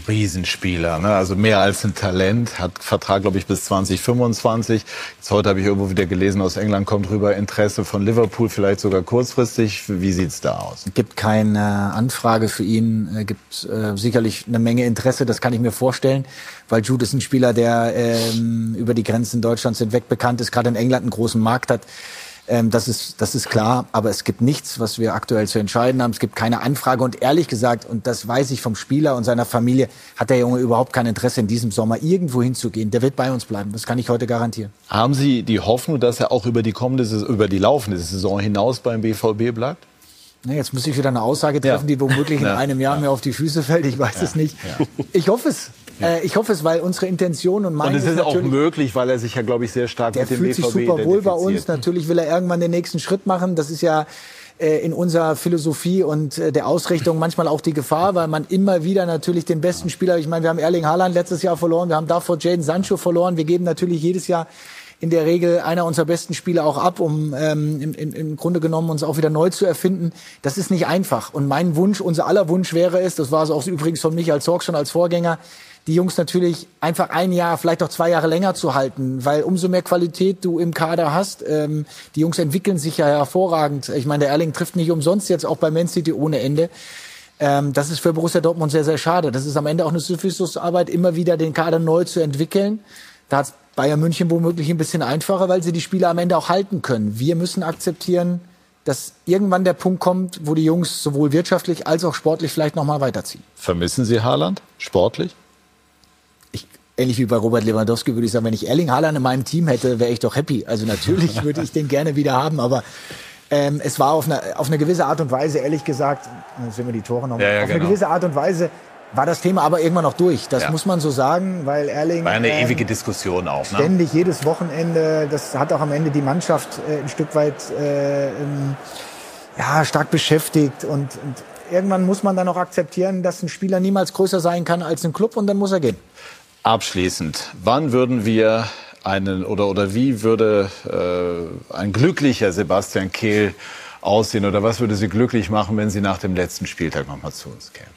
Riesenspieler, ne? also mehr als ein Talent, hat Vertrag, glaube ich, bis 2025. Jetzt heute habe ich irgendwo wieder gelesen, aus England kommt rüber Interesse von Liverpool, vielleicht sogar kurzfristig. Wie sieht's da aus? gibt keine Anfrage für ihn, äh, gibt äh, sicherlich eine Menge Interesse, das kann ich mir vorstellen, weil Jude ist ein Spieler, der ähm, über die Grenzen Deutschlands hinweg bekannt ist, gerade in England einen großen Markt hat. Ähm, das, ist, das ist klar, aber es gibt nichts, was wir aktuell zu entscheiden haben. Es gibt keine Anfrage und ehrlich gesagt, und das weiß ich vom Spieler und seiner Familie, hat der Junge überhaupt kein Interesse in diesem Sommer irgendwo hinzugehen. Der wird bei uns bleiben, das kann ich heute garantieren. Haben Sie die Hoffnung, dass er auch über die kommende, über die laufende Saison hinaus beim BVB bleibt? Ne, jetzt muss ich wieder eine Aussage treffen, die womöglich in Ja. einem Jahr mir auf die Füße fällt. Ich weiß es nicht. Ich hoffe es. Äh, ich hoffe es, weil unsere Intention und meine Und es ist auch natürlich- möglich, weil er sich ja, glaube ich, sehr stark mit dem fühlt BVB sich super wohl bei uns. Natürlich will er irgendwann den nächsten Schritt machen. Das ist ja äh, in unserer Philosophie und äh, der Ausrichtung manchmal auch die Gefahr, weil man immer wieder natürlich den besten Spieler, ich meine, wir haben Erling Haaland letztes Jahr verloren, wir haben davor Jaden Sancho verloren. Wir geben natürlich jedes Jahr in der Regel einer unserer besten Spieler auch ab, um ähm, im, im, im Grunde genommen uns auch wieder neu zu erfinden. Das ist nicht einfach. Und mein Wunsch, unser aller Wunsch wäre es, das war es auch übrigens von Michael Zorg schon als Vorgänger, die Jungs natürlich einfach ein Jahr, vielleicht auch zwei Jahre länger zu halten, weil umso mehr Qualität du im Kader hast, ähm, die Jungs entwickeln sich ja hervorragend. Ich meine, der Erling trifft nicht umsonst jetzt auch bei Man City ohne Ende. Ähm, das ist für Borussia Dortmund sehr, sehr schade. Das ist am Ende auch eine Sisyphusarbeit, immer wieder den Kader neu zu entwickeln. Da hat Bayern München womöglich ein bisschen einfacher, weil sie die Spieler am Ende auch halten können. Wir müssen akzeptieren, dass irgendwann der Punkt kommt, wo die Jungs sowohl wirtschaftlich als auch sportlich vielleicht noch mal weiterziehen. Vermissen Sie Haaland sportlich? Ähnlich wie bei Robert Lewandowski würde ich sagen, wenn ich Erling Haaland in meinem Team hätte, wäre ich doch happy. Also natürlich würde ich den gerne wieder haben, aber ähm, es war auf eine, auf eine gewisse Art und Weise, ehrlich gesagt, jetzt sehen wir die Tore noch, Ja, ja, auf eine genau. gewisse Art und Weise war das Thema aber irgendwann noch durch. Das Ja. muss man so sagen, weil Erling War eine ähm, ewige Diskussion auch. Ne? ständig jedes Wochenende, das hat auch am Ende die Mannschaft äh, ein Stück weit äh, ähm, ja, stark beschäftigt und, und irgendwann muss man dann auch akzeptieren, dass ein Spieler niemals größer sein kann als ein Club und dann muss er gehen. Abschließend, wann würden wir einen oder oder wie würde äh, ein glücklicher Sebastian Kehl aussehen oder was würde Sie glücklich machen, wenn Sie nach dem letzten Spieltag noch mal zu uns kämen?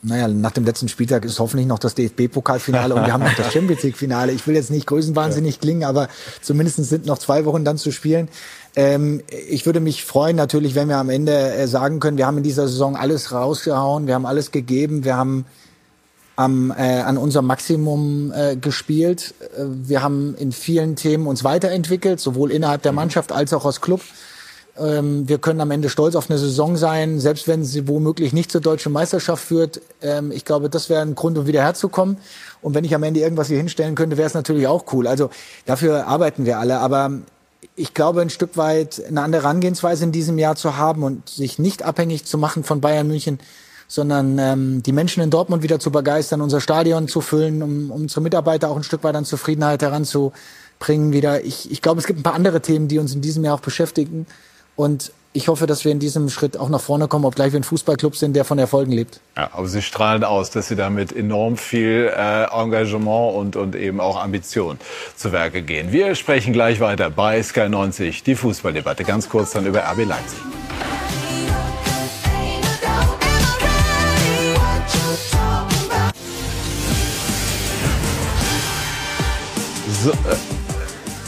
Naja, nach dem letzten Spieltag ist hoffentlich noch das DFB-Pokalfinale und wir haben noch das Champions League-Finale. Ich will jetzt nicht größenwahnsinnig klingen, aber zumindest sind noch zwei Wochen dann zu spielen. Ähm, ich würde mich freuen natürlich, wenn wir am Ende äh, sagen können, wir haben in dieser Saison alles rausgehauen, wir haben alles gegeben, wir haben am, äh, an unserem Maximum äh, gespielt. Äh, Wir haben in vielen Themen uns weiterentwickelt, sowohl innerhalb der Mannschaft als auch als Club. Ähm, wir können am Ende stolz auf eine Saison sein, selbst wenn sie womöglich nicht zur deutschen Meisterschaft führt. Ähm, ich glaube, das wäre ein Grund, um wieder herzukommen. Und wenn ich am Ende irgendwas hier hinstellen könnte, wäre es natürlich auch cool. Also dafür arbeiten wir alle. Aber ich glaube, ein Stück weit eine andere Herangehensweise in diesem Jahr zu haben und sich nicht abhängig zu machen von Bayern München, sondern ähm, die Menschen in Dortmund wieder zu begeistern, unser Stadion zu füllen, um, unsere Mitarbeiter auch ein Stück weit an Zufriedenheit heranzubringen wieder. Ich, ich glaube, es gibt ein paar andere Themen, die uns in diesem Jahr auch beschäftigen. Und ich hoffe, dass wir in diesem Schritt auch nach vorne kommen, obgleich wir ein Fußballclub sind, der von Erfolgen lebt. Ja, aber Sie strahlen aus, dass Sie damit enorm viel äh, Engagement und, und eben auch Ambition zu Werke gehen. Wir sprechen gleich weiter bei Sky 90, die Fußballdebatte. Ganz kurz dann über RB Leipzig. So,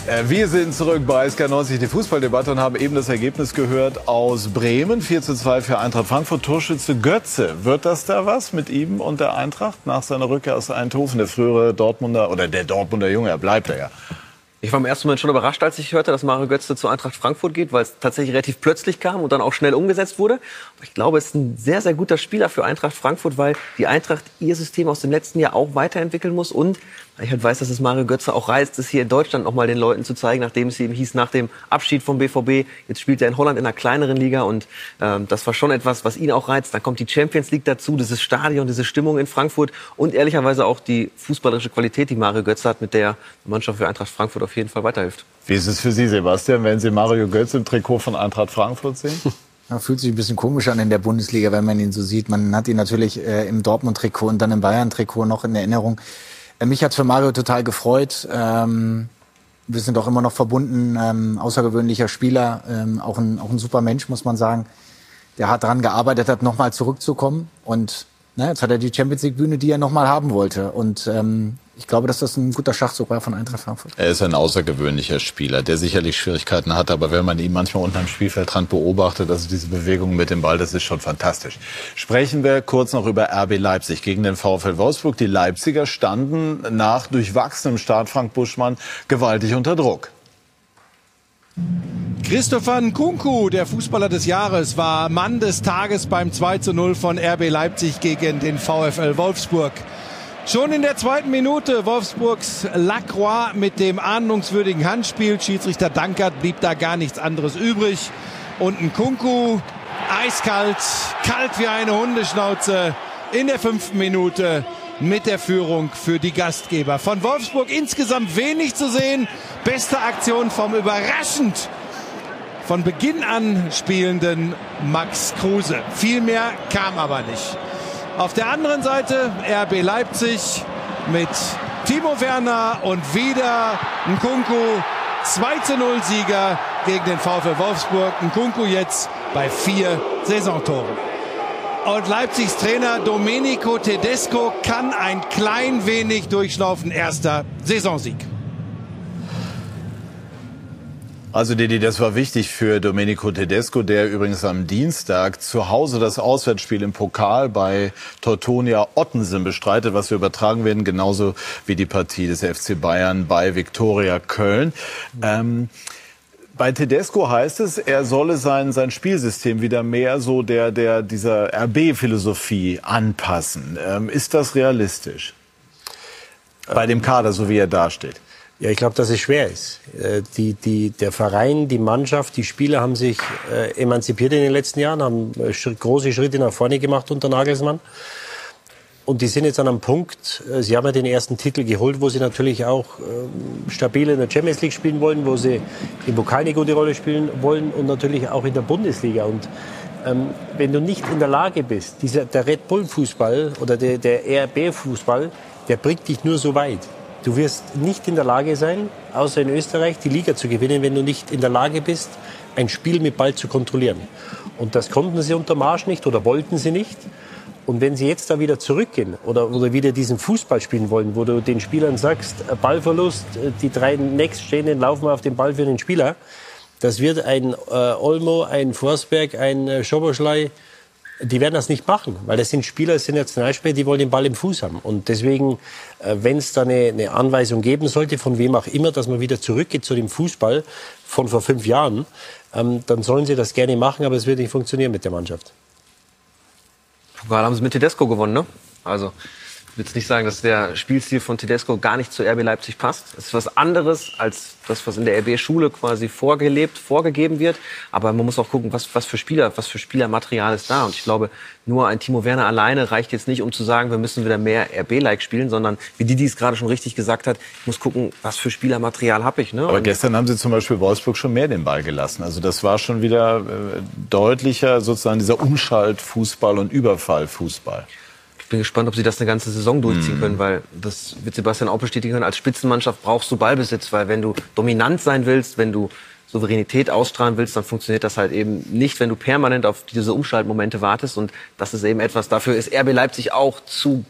äh, wir sind zurück bei SK90, die Fußballdebatte, und haben eben das Ergebnis gehört aus Bremen. 4 zu 2 für Eintracht Frankfurt. Torschütze Götze. Wird das da was mit ihm und der Eintracht nach seiner Rückkehr aus Eindhoven? Der frühere Dortmunder, oder der Dortmunder Junge, er bleibt er ja. Ich war im ersten Moment schon überrascht, als ich hörte, dass Mario Götze zu Eintracht Frankfurt geht, weil es tatsächlich relativ plötzlich kam und dann auch schnell umgesetzt wurde. Aber ich glaube, es ist ein sehr, sehr guter Spieler für Eintracht Frankfurt, weil die Eintracht ihr System aus dem letzten Jahr auch weiterentwickeln muss und ich halt weiß, dass es Mario Götze auch reizt, es hier in Deutschland nochmal den Leuten zu zeigen, nachdem es eben hieß, nach dem Abschied vom BVB, jetzt spielt er in Holland in einer kleineren Liga und ähm, das war schon etwas, was ihn auch reizt. Dann kommt die Champions League dazu, dieses Stadion, diese Stimmung in Frankfurt und ehrlicherweise auch die fußballerische Qualität, die Mario Götze hat, mit der die Mannschaft für Eintracht Frankfurt auf jeden Fall weiterhilft. Wie ist es für Sie, Sebastian, wenn Sie Mario Götze im Trikot von Eintracht Frankfurt sehen? Ja, fühlt sich ein bisschen komisch an in der Bundesliga, wenn man ihn so sieht. Man hat ihn natürlich äh, im Dortmund-Trikot und dann im Bayern-Trikot noch in Erinnerung. Äh, mich hat's für Mario total gefreut. Ähm, wir sind auch immer noch verbunden. Ähm, außergewöhnlicher Spieler, ähm, auch, ein, auch ein super Mensch, muss man sagen. Der hat daran gearbeitet hat, nochmal zurückzukommen. Und na, jetzt hat er die Champions League-Bühne, die er nochmal haben wollte. Und ähm, ich glaube, dass das ein guter Schachzug war von Eintracht Frankfurt. Er ist ein außergewöhnlicher Spieler, der sicherlich Schwierigkeiten hat, aber wenn man ihn manchmal unten am Spielfeldrand beobachtet, also diese Bewegung mit dem Ball, das ist schon fantastisch. Sprechen wir kurz noch über RB Leipzig gegen den VfL Wolfsburg. Die Leipziger standen nach durchwachsenem Start Frank Buschmann gewaltig unter Druck. Christopher Nkunku, der Fußballer des Jahres, war Mann des Tages beim 2 zu 0 von RB Leipzig gegen den VfL Wolfsburg. Schon in der zweiten Minute Wolfsburgs Lacroix mit dem ahndungswürdigen Handspiel. Schiedsrichter Dankert blieb da gar nichts anderes übrig. Und ein Kunku, eiskalt, kalt wie eine Hundeschnauze in der fünften Minute mit der Führung für die Gastgeber. Von Wolfsburg insgesamt wenig zu sehen. Beste Aktion vom überraschend von Beginn an spielenden Max Kruse. Viel mehr kam aber nicht. Auf der anderen Seite RB Leipzig mit Timo Werner und wieder Nkunku. 2 zu 0 Sieger gegen den VfL Wolfsburg. Nkunku jetzt bei vier Saisontoren. Und Leipzigs Trainer Domenico Tedesco kann ein klein wenig durchschnaufen. Erster Saisonsieg. Also Didi, das war wichtig für Domenico Tedesco, der übrigens am Dienstag zu Hause das Auswärtsspiel im Pokal bei Teutonia Ottensen bestreitet, was wir übertragen werden, genauso wie die Partie des FC Bayern bei Viktoria Köln. Ähm, bei Tedesco heißt es, er solle sein, sein Spielsystem wieder mehr so der, der, dieser RB-Philosophie anpassen. Ähm, ist das realistisch? Bei dem Kader, so wie er dasteht? Ja, ich glaube, dass es schwer ist. Äh, die, die, der Verein, die Mannschaft, die Spieler haben sich äh, emanzipiert in den letzten Jahren, haben äh, große Schritte nach vorne gemacht unter Nagelsmann. Und die sind jetzt an einem Punkt, sie haben ja den ersten Titel geholt, wo sie natürlich auch ähm, stabil in der Champions League spielen wollen, wo sie im Pokal eine gute Rolle spielen wollen und natürlich auch in der Bundesliga. Und ähm, wenn du nicht in der Lage bist, dieser, der Red Bull-Fußball oder der, der RB-Fußball, der bringt dich nur so weit. Du wirst nicht in der Lage sein, außer in Österreich, die Liga zu gewinnen, wenn du nicht in der Lage bist, ein Spiel mit Ball zu kontrollieren. Und das konnten sie unter Marsch nicht oder wollten sie nicht. Und wenn sie jetzt da wieder zurückgehen oder, oder wieder diesen Fußball spielen wollen, wo du den Spielern sagst, Ballverlust, die drei Nächststehenden laufen auf den Ball für den Spieler, das wird ein äh, Olmo, ein Forsberg, ein äh, Schoboschlei, die werden das nicht machen, weil das sind Spieler, das sind Nationalspieler, die wollen den Ball im Fuß haben. Und deswegen, äh, wenn es da eine, eine, Anweisung geben sollte, von wem auch immer, dass man wieder zurückgeht zu dem Fußball von vor fünf Jahren, ähm, dann sollen sie das gerne machen, aber es wird nicht funktionieren mit der Mannschaft. Pokal haben sie mit Tedesco gewonnen, ne? Also will jetzt nicht sagen, dass der Spielstil von Tedesco gar nicht zu RB Leipzig passt. Es ist was anderes als das, was in der RB-Schule quasi vorgelebt, vorgegeben wird. Aber man muss auch gucken, was, was für Spieler, was für Spielermaterial ist da. Und ich glaube, nur ein Timo Werner alleine reicht jetzt nicht, um zu sagen, wir müssen wieder mehr RB-like spielen, sondern wie Didi es gerade schon richtig gesagt hat, ich muss gucken, was für Spielermaterial habe ich. Ne? Aber Und gestern haben sie zum Beispiel Wolfsburg schon mehr den Ball gelassen. Also das war schon wieder äh, deutlicher sozusagen dieser Umschaltfußball und Überfallfußball. Ich bin gespannt, ob sie das eine ganze Saison durchziehen Mhm. können, weil das wird Sebastian auch bestätigen können. Als Spitzenmannschaft brauchst du Ballbesitz, weil wenn du dominant sein willst, wenn du Souveränität ausstrahlen willst, dann funktioniert das halt eben nicht, wenn du permanent auf diese Umschaltmomente wartest. Und das ist eben etwas, dafür ist RB Leipzig auch zu,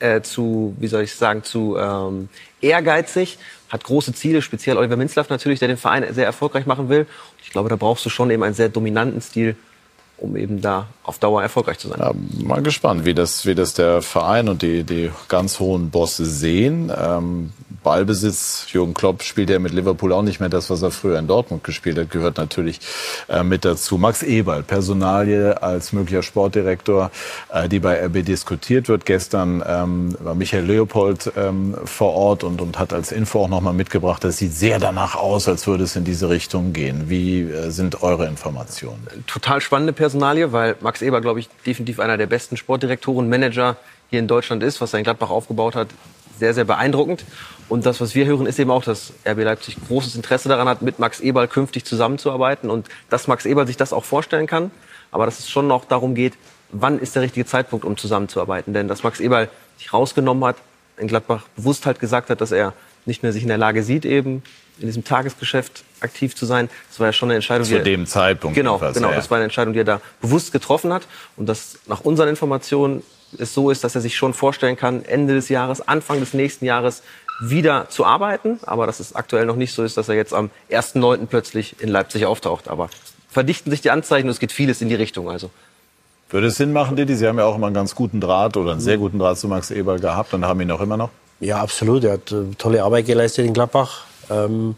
äh, zu wie soll ich sagen, zu ähm, ehrgeizig, hat große Ziele, speziell Oliver Minzlaff natürlich, der den Verein sehr erfolgreich machen will. Ich glaube, da brauchst du schon eben einen sehr dominanten Stil, um eben da auf Dauer erfolgreich zu sein. Ja, mal gespannt, wie das, wie das der Verein und die, die ganz hohen Bosse sehen. Ähm, Ballbesitz, Jürgen Klopp spielt ja mit Liverpool auch nicht mehr das, was er früher in Dortmund gespielt hat, gehört natürlich äh, mit dazu. Max Eberl, Personalie als möglicher Sportdirektor, äh, die bei RB diskutiert wird. Gestern ähm, war Michael Leopold ähm, vor Ort und, und hat als Info auch nochmal mitgebracht, das sieht sehr danach aus, als würde es in diese Richtung gehen. Wie äh, sind eure Informationen? total spannende Personalie, weil Max Eber, glaube ich, definitiv einer der besten Sportdirektoren, Manager hier in Deutschland ist, was er in Gladbach aufgebaut hat. Sehr, sehr beeindruckend. Und das, was wir hören, ist eben auch, dass RB Leipzig großes Interesse daran hat, mit Max Eberl künftig zusammenzuarbeiten und dass Max Eberl sich das auch vorstellen kann. Aber dass es schon noch darum geht, wann ist der richtige Zeitpunkt, um zusammenzuarbeiten. Denn dass Max Eberl sich rausgenommen hat, in Gladbach bewusst halt gesagt hat, dass er nicht mehr sich in der Lage sieht, eben in diesem Tagesgeschäft aktiv zu sein. Das war ja schon eine Entscheidung. Zu die er- dem Zeitpunkt Genau, genau. ja. Das war eine Entscheidung, die er da bewusst getroffen hat. Und dass nach unseren Informationen es so ist, dass er sich schon vorstellen kann, Ende des Jahres, Anfang des nächsten Jahres wieder zu arbeiten. Aber dass es aktuell noch nicht so ist, dass er jetzt am 1.9. plötzlich in Leipzig auftaucht. Aber verdichten sich die Anzeichen und es geht vieles in die Richtung. Also. Würde es Sinn machen, Didi? Sie haben ja auch immer einen ganz guten Draht oder einen sehr guten Draht zu Max Eber gehabt und haben ihn auch immer noch. Ja, absolut. Er hat äh, tolle Arbeit geleistet in Gladbach. Ähm,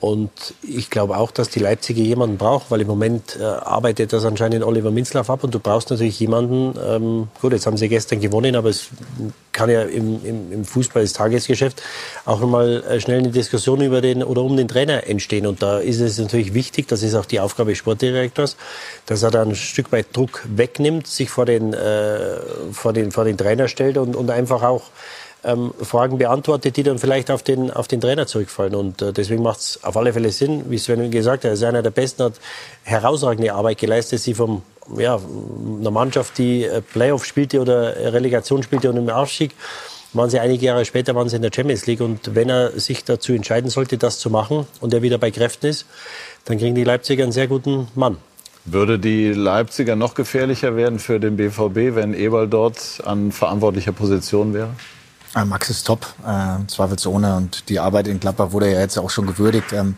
und ich glaube auch, dass die Leipziger jemanden braucht, weil im Moment äh, arbeitet das anscheinend Oliver Minzlaff ab und du brauchst natürlich jemanden, ähm, gut, jetzt haben sie gestern gewonnen, aber es kann ja im, im, im Fußball das Tagesgeschäft auch nochmal äh, schnell eine Diskussion über den oder um den Trainer entstehen. Und da ist es natürlich wichtig, das ist auch die Aufgabe des Sportdirektors, dass er da ein Stück weit Druck wegnimmt, sich vor den, äh, vor den, vor den Trainer stellt und, und einfach auch ähm, Fragen beantwortet, die dann vielleicht auf den, auf den Trainer zurückfallen. Und äh, deswegen macht es auf alle Fälle Sinn, wie Sven gesagt hat, er ist einer der Besten, hat herausragende Arbeit geleistet, sie vom, ja, einer Mannschaft, die äh, Playoff spielte oder Relegation spielte und im Aufstieg, waren sie einige Jahre später waren sie in der Champions League. Und wenn er sich dazu entscheiden sollte, das zu machen und er wieder bei Kräften ist, dann kriegen die Leipziger einen sehr guten Mann. Würde die Leipziger noch gefährlicher werden für den BVB, wenn Eberl dort an verantwortlicher Position wäre? Äh, Max ist top, äh, zweifelsohne. Und die Arbeit in Gladbach wurde ja jetzt auch schon gewürdigt. Ähm,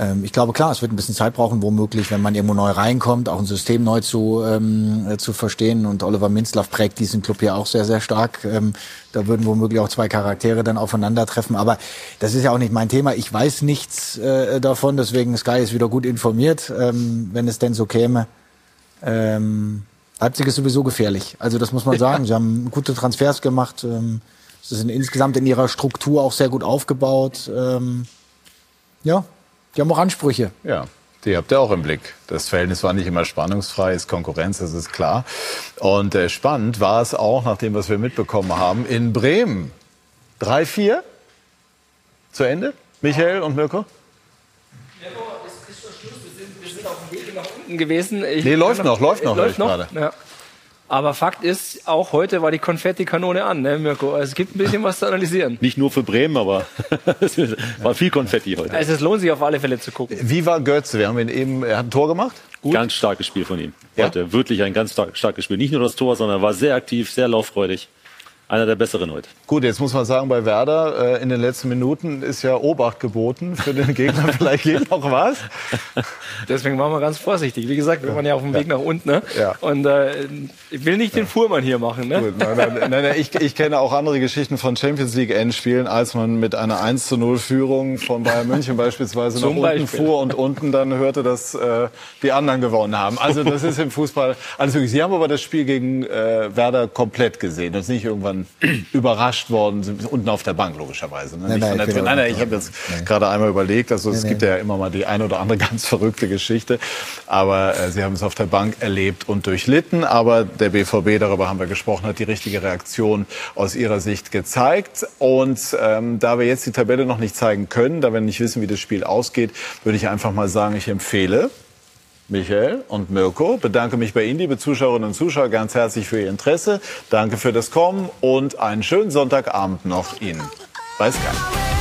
ähm, ich glaube, klar, es wird ein bisschen Zeit brauchen, womöglich, wenn man irgendwo neu reinkommt, auch ein System neu zu, ähm, äh, zu verstehen. Und Oliver Minzlaff prägt diesen Club ja auch sehr, sehr stark. Ähm, da würden womöglich auch zwei Charaktere dann aufeinandertreffen. Aber das ist ja auch nicht mein Thema. Ich weiß nichts äh, davon, deswegen Sky ist wieder gut informiert, ähm, wenn es denn so käme. Ähm, Leipzig ist sowieso gefährlich. Also das muss man sagen. Sie haben gute Transfers gemacht. Ähm, sie sind insgesamt in ihrer Struktur auch sehr gut aufgebaut. Ähm, ja, die haben auch Ansprüche. Ja, die habt ihr auch im Blick. Das Verhältnis war nicht immer spannungsfrei, ist Konkurrenz, das ist klar. Und äh, spannend war es auch, nach dem, was wir mitbekommen haben, in Bremen. 3-4 zu Ende. Michael und Mirko? Wir sind auf dem Weg nach unten gewesen. Ich Nee, läuft noch, läuft noch, höre ich läuft gerade. Ja. Aber Fakt ist, auch heute war die Konfetti-Kanone an, ne, Mirko? Also es gibt ein bisschen was zu analysieren. Nicht nur für Bremen, aber es war viel Konfetti heute. Also es lohnt sich auf alle Fälle zu gucken. Wie war Götze? Wir haben ihn eben, er hat ein Tor gemacht. Ganz starkes Spiel von ihm. Heute wirklich ein ganz stark, starkes Spiel. Nicht nur das Tor, sondern er war sehr aktiv, sehr lauffreudig. Einer der besseren heute. Gut, jetzt muss man sagen, bei Werder äh, in den letzten Minuten ist ja Obacht geboten für den Gegner. Vielleicht geht noch was. Deswegen waren wir ganz vorsichtig. Wie gesagt, wir waren ja auf dem Weg nach unten. Ne? Ja. Und äh, ich will nicht den Fuhrmann hier machen. Ne? Gut, nein, nein, nein, nein, ich, ich kenne auch andere Geschichten von Champions League Endspielen, als man mit einer 1 zu 0 Führung von Bayern München beispielsweise nach Zum unten Beispiel. fuhr und unten dann hörte, dass äh, die anderen gewonnen haben. Also das ist im Fußball alles möglich. Sie haben aber das Spiel gegen äh, Werder komplett gesehen. Das ist nicht irgendwann überrascht worden, sind unten auf der Bank logischerweise. Ne? Nein, nein, ich nein, ich habe jetzt gerade einmal überlegt, also es gibt ja immer mal die eine oder andere ganz verrückte Geschichte. Aber äh, Sie haben es auf der Bank erlebt und durchlitten. Aber der BVB, darüber haben wir gesprochen, hat die richtige Reaktion aus Ihrer Sicht gezeigt. Und ähm, da wir jetzt die Tabelle noch nicht zeigen können, da wir nicht wissen, wie das Spiel ausgeht, würde ich einfach mal sagen, ich empfehle Michael und Mirko. Bedanke mich bei Ihnen, liebe Zuschauerinnen und Zuschauer, ganz herzlich für Ihr Interesse. Danke für das Kommen und einen schönen Sonntagabend noch Ihnen bei Sky.